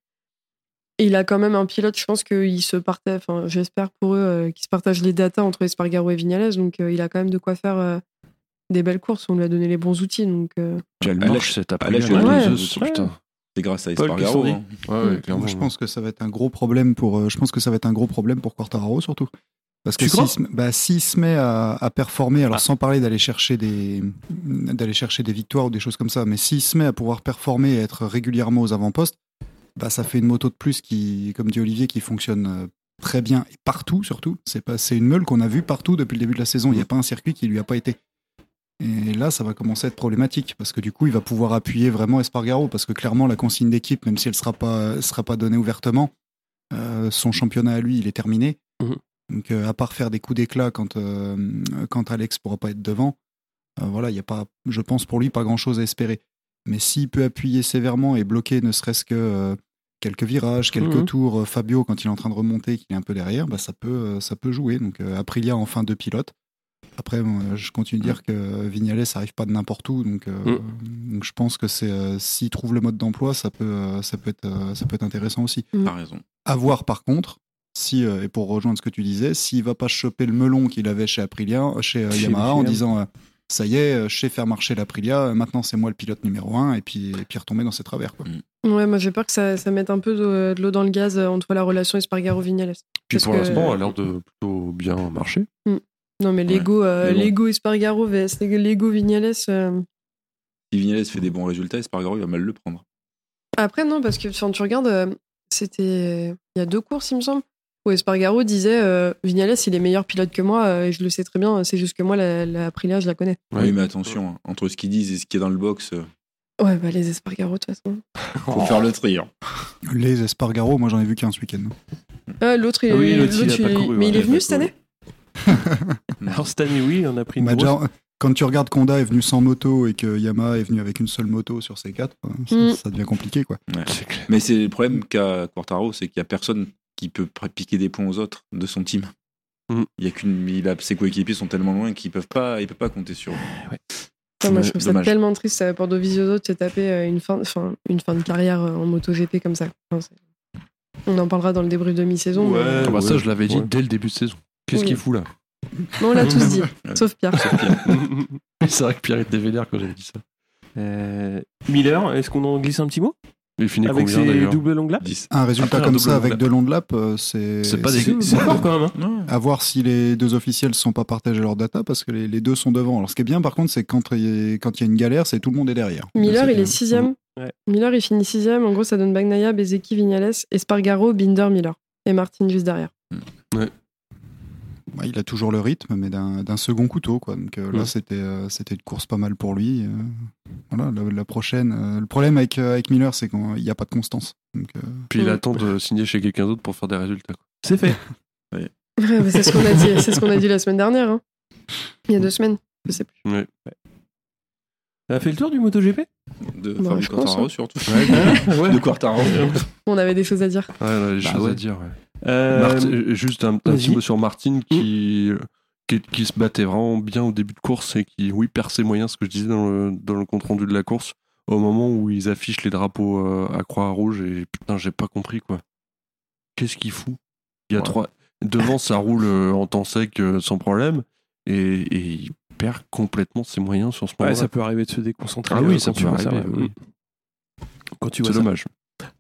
et il a quand même un pilote. Je pense qu'il se partage, enfin, j'espère pour eux euh, qu'ils se partagent les datas entre Espargaro et Vignales. Donc, euh, il a quand même de quoi faire euh, des belles courses. On lui a donné les bons outils. Donc, euh, Quelle Alèche- marche cette après. C'est grâce à Espargaro. Hein. Ouais, ouais, clairement. Moi, je pense que ça va être un gros problème pour. euh, je pense que ça va être un gros problème pour Quartararo surtout. Parce que s'il se, bah, se met à, à performer, alors Ah. sans parler d'aller chercher des d'aller chercher des victoires ou des choses comme ça, mais s'il se met à pouvoir performer et être régulièrement aux avant-postes, bah, ça fait une moto de plus qui, comme dit Olivier, qui fonctionne euh, très bien et partout surtout. C'est pas c'est une meule qu'on a vue partout depuis le début de la saison. Il n'y a pas un circuit qui lui a pas été. Et là, ça va commencer à être problématique parce que du coup, il va pouvoir appuyer vraiment Espargaro parce que clairement, la consigne d'équipe, même si elle sera pas sera pas donnée ouvertement, euh, son championnat à lui, il est terminé. Mhm. Donc, euh, à part faire des coups d'éclat quand euh, quand Alex pourra pas être devant, voilà, il y a pas, je pense pour lui, pas grand chose à espérer. Mais s'il peut appuyer sévèrement et bloquer, ne serait-ce que quelques virages, quelques Mhm. tours, Fabio quand il est en train de remonter, qu'il est un peu derrière, bah, ça peut ça peut jouer. Donc, Aprilia en fin de pilote. Après, moi, je continue de dire que Vignales arrive pas de n'importe où, donc, euh, donc je pense que c'est euh, s'il trouve le mode d'emploi, ça peut euh, ça peut être euh, ça peut être intéressant aussi. T'as raison. À voir par contre, si euh, et pour rejoindre ce que tu disais, s'il va pas choper le melon qu'il avait chez Aprilia, chez euh, Chez Yamaha, en disant euh, ça y est, je sais faire marcher l'Aprilia, maintenant c'est moi le pilote numéro un, et puis et puis retomber dans ses travers quoi. ouais, moi, j'ai peur que ça, ça mette un peu de, de l'eau dans le gaz entre la relation Espargaro-Vignales. Puis pour que- l'instant, elle a l'air de plutôt bien marcher. Non, mais Ouais. l'ego euh, Mais bon. l'ego Espargaro vs l'ego Vignales. euh, Si Vignales fait des bons résultats, Espargaro, il va mal le prendre. Après, non, parce que enfin, tu regardes, euh, c'était il y a deux courses, il me semble, où Espargaro disait euh, Vignales, il est meilleur pilote que moi, euh, et je le sais très bien, c'est juste que moi, la, la je la connais. Ouais. Oui, mais attention, hein, entre ce qu'ils disent et ce qui est dans le box, euh, Ouais, bah les Espargaro, de toute façon. <laughs> faut faire le tri. hein. Les Espargaro, moi j'en ai vu qu'un ce week-end. Ah, l'autre, il, Ah oui, l'autre, il a pas il- couru, mais ouais, il il est venu pas cette année? <laughs> Alors cette année, oui, on a pris une Bah, grosse. déjà, quand tu regardes Konda est venu sans moto et que Yamaha est venu avec une seule moto sur ses quatre, euh, ça, Mm. ça devient compliqué quoi. Ouais. C'est clair. Mais c'est le problème qu'a Quartaro, c'est qu'il n'y a personne qui peut piquer des points aux autres de son team. Mhm. Il y a qu'une, il a, ses coéquipiers sont tellement loin qu'ils peuvent pas, il peut pas compter sur. eux. Enfin, moi, je trouve ça Dommage. tellement triste euh, pour Dovizioso de se taper euh, une fin, enfin, une fin de carrière euh, en MotoGP comme ça. Enfin, c'est- on en parlera dans le débrief de mi-saison. mais- Ouais. Ah bah ça, je l'avais dit Ouais. dès le début de saison. Qu'est-ce Oui. qu'il fout là on l'a tous dit, <laughs> Ouais. sauf Pierre. <laughs> C'est vrai que Pierre était vénère quand j'avais dit ça. Euh, Miller, est-ce qu'on en glisse un petit mot? Il finit Avec combien ses longues laps? 10. Un résultat Après, comme double ça avec lap. deux longs de lap, euh, c'est C'est pas c'est- dégueu. C'est fort quand même. hein. À voir si les deux officiels ne sont pas partagés leur data parce que les, les deux sont devant. Alors ce qui est bien par contre, c'est quand il y, a- quand il y a une galère, c'est tout le monde est derrière. Miller, il est sixième. Ouais. Miller, il finit sixième. En gros, ça donne Bagnaia, Bezeki, Vignales, Espargaro, Binder, Miller. Et Martin juste derrière. Bah, il a toujours le rythme, mais d'un second couteau. Quoi. Donc euh, là, Mm. c'était euh, c'était une course pas mal pour lui. euh, voilà, la, la prochaine. euh, le problème avec, euh, avec Miller, c'est qu'il n'y a pas de constance. Donc, euh, Puis il Mm. attend de signer chez quelqu'un d'autre pour faire des résultats. C'est fait. <laughs> Ouais, c'est ce qu'on a dit. C'est ce qu'on a dit la <laughs> semaine dernière. hein. Il y a deux semaines. Je sais plus. Ça a fait le tour du MotoGP? De Bah, Fabio Quartararo hein. surtout. Ouais. <laughs> De Quartararo. On avait des choses à dire. Ouais, on a des Bah choses ouais. à dire. ouais. Euh, euh, juste un, petit mot sur Martin qui, qui, qui se battait vraiment bien au début de course et qui, oui, perd ses moyens, ce que je disais dans le, dans le compte rendu de la course, au moment où ils affichent les drapeaux euh, à croix rouge et putain, j'ai pas compris quoi. Qu'est-ce qu'il fout? Il y a Ouais. trois. Devant, ça roule euh, en temps sec euh, sans problème et, et il perd complètement ses moyens sur ce ouais, moment-là. ça peut arriver de se déconcentrer. Ah euh, oui, ça peut ça, arriver, ouais. oui. Quand tu vois C'est ça. dommage.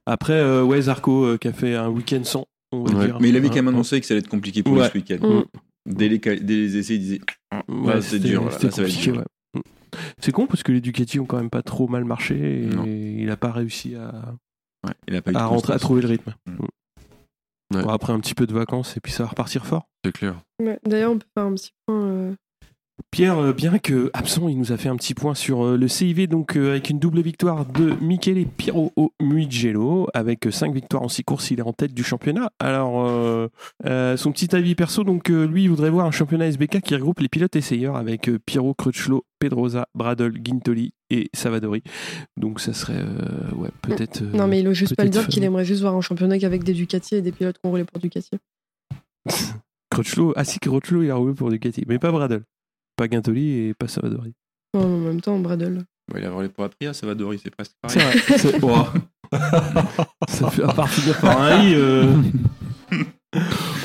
Après, euh, ouais, Zarco euh, qui a fait un week-end sans, on va Ouais. dire. Mais il avait quand même Hein, annoncé que ça allait être compliqué pour Ouais. ce week-end. Mm. Dès, les, ca- dès les essais, il disait Ouais, Ouais, c'est dur, là, ça va être compliqué, dur. ouais. C'est con parce que les Ducati ont quand même pas trop mal marché et Non. il a pas réussi à, ouais, il a pas eu de à rentrer, à trouver le rythme. Mm. Mm. Ouais. Bon, après un petit peu de vacances et puis ça va repartir fort. C'est clair. Ouais. D'ailleurs, on peut faire un petit point. euh, Pierre, euh, bien que absent, il nous a fait un petit point sur euh, le CIV, donc euh, avec une double victoire de Michele Piero au Mugello, avec 5 victoires en 6 courses, il est en tête du championnat. Alors, euh, euh, son petit avis perso, donc euh, lui, il voudrait voir un championnat SBK qui regroupe les pilotes essayeurs avec Piero, Crutchlow, Pedrosa, Bradle, Gintoli et Savadori. Donc ça serait, ouais, peut-être... Non, mais il ose juste pas le dire qu'il aimerait juste voir un championnat qu'avec des Ducati et des pilotes qui ont roulé pour Ducati. <laughs> Crutchlow, ah si, Crutchlow, il a roulé pour Ducati, mais pas Bradle. Pas Gintoli et pas Savadori. Non, en même temps, Bradle. Ouais, il a volé pour Apria, ça va Dory, c'est presque pareil. vrai. <laughs> c'est-. Ça fait à part finir par un i. euh. <laughs>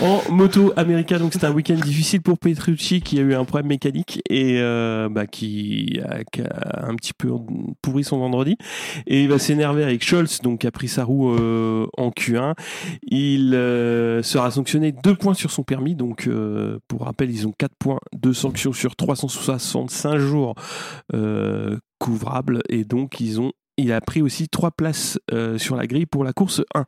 En moto America, donc c'était un week-end difficile pour Petrucci qui a eu un problème mécanique et euh, bah, qui, a, un petit peu pourri son vendredi. Et il va s'énerver avec Scholz, donc qui a pris sa roue euh, en Q1. Il euh, sera sanctionné 2 points sur son permis. Donc pour rappel, ils ont 4 points de sanction sur 365 jours couvrables. Et donc ils ont il a pris aussi trois places euh, sur la grille pour la course 1.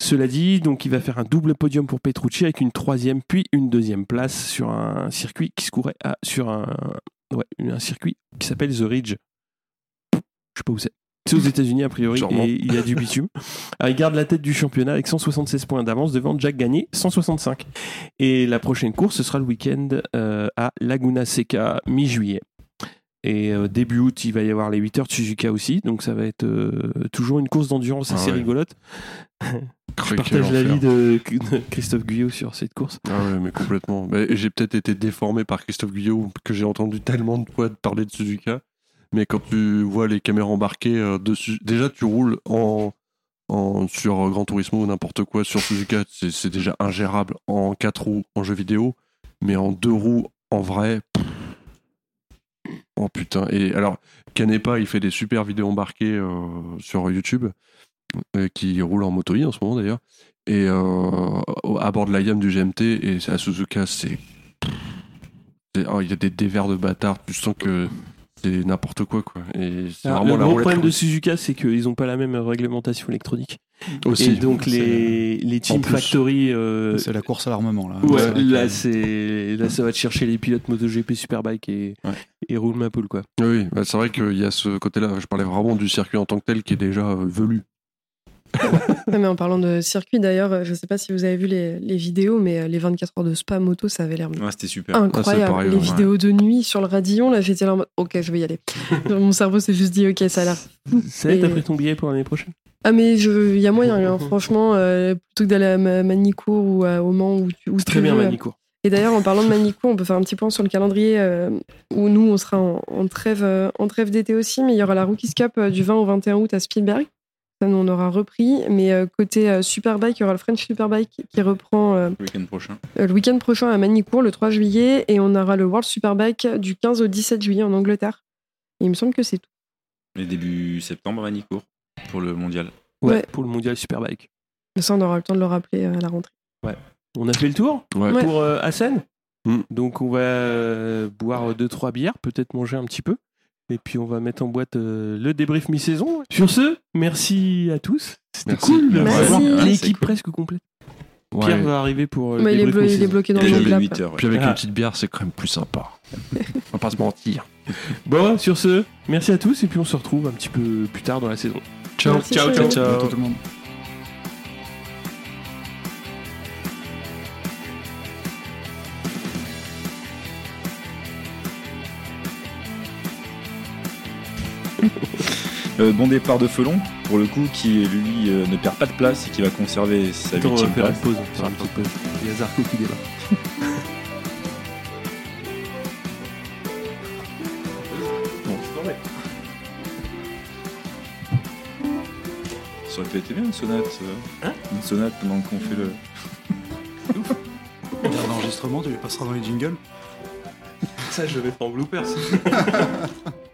Cela dit, donc il va faire un double podium pour Petrucci avec une troisième puis une deuxième place sur un circuit qui se courait à- sur un, ouais, un circuit qui s'appelle The Ridge. Je sais pas où c'est. C'est aux États-Unis a priori Sûrement. et il y a du bitume. <laughs> Alors, il garde la tête du championnat avec 176 points d'avance devant Jack Gagné 165. Et la prochaine course ce sera le week-end euh, à Laguna Seca mi-juillet. Et euh, début août, il va y avoir les 8 heures de Suzuka aussi. Donc ça va être euh, toujours une course d'endurance Ah assez ouais. rigolote. <laughs> Je partage l'avis de, de Christophe Guyot sur cette course. Ah ouais, mais complètement. Mais j'ai peut-être été déformé par Christophe Guyot, que j'ai entendu tellement de fois parler de Suzuka. Mais quand tu vois les caméras embarquées euh, dessus, déjà tu roules en, en- sur Gran Turismo ou n'importe quoi sur Suzuka, c'est c'est déjà ingérable en 4 roues en jeu vidéo, mais en 2 roues en vrai. pff. Oh putain. Et alors, Canepa, il fait des super vidéos embarquées euh, sur YouTube, euh, qui roule en moto en ce moment d'ailleurs. Et euh, à bord de la YAM du GMT, et à Suzuka, c'est. oh, Il y a des dévers de bâtard, tu sens que c'est n'importe quoi, quoi. Et c'est Alors, vraiment le la gros problème de. Suzuka, c'est qu'ils n'ont pas la même réglementation électronique. aussi. et donc les, les Team plus, Factory, euh, c'est la course à l'armement, là. ouais, C'est vrai que- là, c'est, là ça va te chercher les pilotes MotoGP Superbike et, Ouais. et roule ma poule quoi. Oui, bah, c'est vrai qu'il y a ce côté-là. Je parlais vraiment du circuit en tant que tel qui est déjà euh, velu. <laughs> Ouais, mais en parlant de circuit, d'ailleurs, je sais pas si vous avez vu les, les vidéos, mais euh, les 24 heures de Spa moto, ça avait l'air Ouais, c'était super. incroyable. les ouais. vidéos de nuit sur le radillon, là, j'étais là en mode, ok, je vais y aller. <laughs> Mon cerveau s'est juste dit, ok, ça a l'air. Ça y est, t'as pris ton billet pour l'année prochaine? Ah, mais je- il y a moyen, hein, <laughs> franchement, euh, plutôt que d'aller à Ma- Manicourt ou à- au Mans où tu, où C'est tu très bien veux. Manicourt. Et d'ailleurs, en parlant de Manicourt, on peut faire un petit point sur le calendrier euh, où nous, on sera en, en trêve, en trêve d'été aussi, mais il y aura la Rookies Cup euh, du 20 au 21 août à Spielberg. Ça, nous, on aura repris. Mais euh, côté euh, Superbike, il y aura le French Superbike qui reprend euh, Le week-end prochain. euh, le week-end prochain à Manicourt, le 3 juillet, et on aura le World Superbike du 15 au 17 juillet en Angleterre. Et il me semble que c'est tout. Et début septembre à Manicourt pour le mondial. Ouais, Ouais. pour le mondial Superbike. Mais ça, on aura le temps de le rappeler euh, à la rentrée. On a fait le tour Ouais. Pour euh, Assen. Mm. Donc on va euh, boire 2-3 bières, peut-être manger un petit peu. Et puis on va mettre en boîte euh, le débrief mi-saison. Sur ce, merci à tous. C'était cool. Merci. Ouais, Ah, L'équipe cool. presque complète. Ouais. Pierre va arriver pour. euh, Mais il, est blo- il est bloqué dans Il est le levé gap. 8 heures. ouais. Puis avec Ah. une petite bière, c'est quand même plus sympa. <laughs> On va pas se mentir. Bon, sur ce, merci à tous et puis on se retrouve un petit peu plus tard dans la saison. Ciao, Merci, ciao, salut. ciao, À ciao. tout le monde. Euh, bon départ de Felon, pour le coup, qui lui euh, ne perd pas de place et qui va conserver sa Attends, on va faire place. une pause. faire une petite pause. Il y a Zarco qui mets. <laughs> Ça aurait pu être bien une sonate. euh, Hein Une sonate pendant qu'on fait le. L'enregistrement, <laughs> tu les passeras dans les jingles? Ça, je le mettrai en bloopers. <laughs>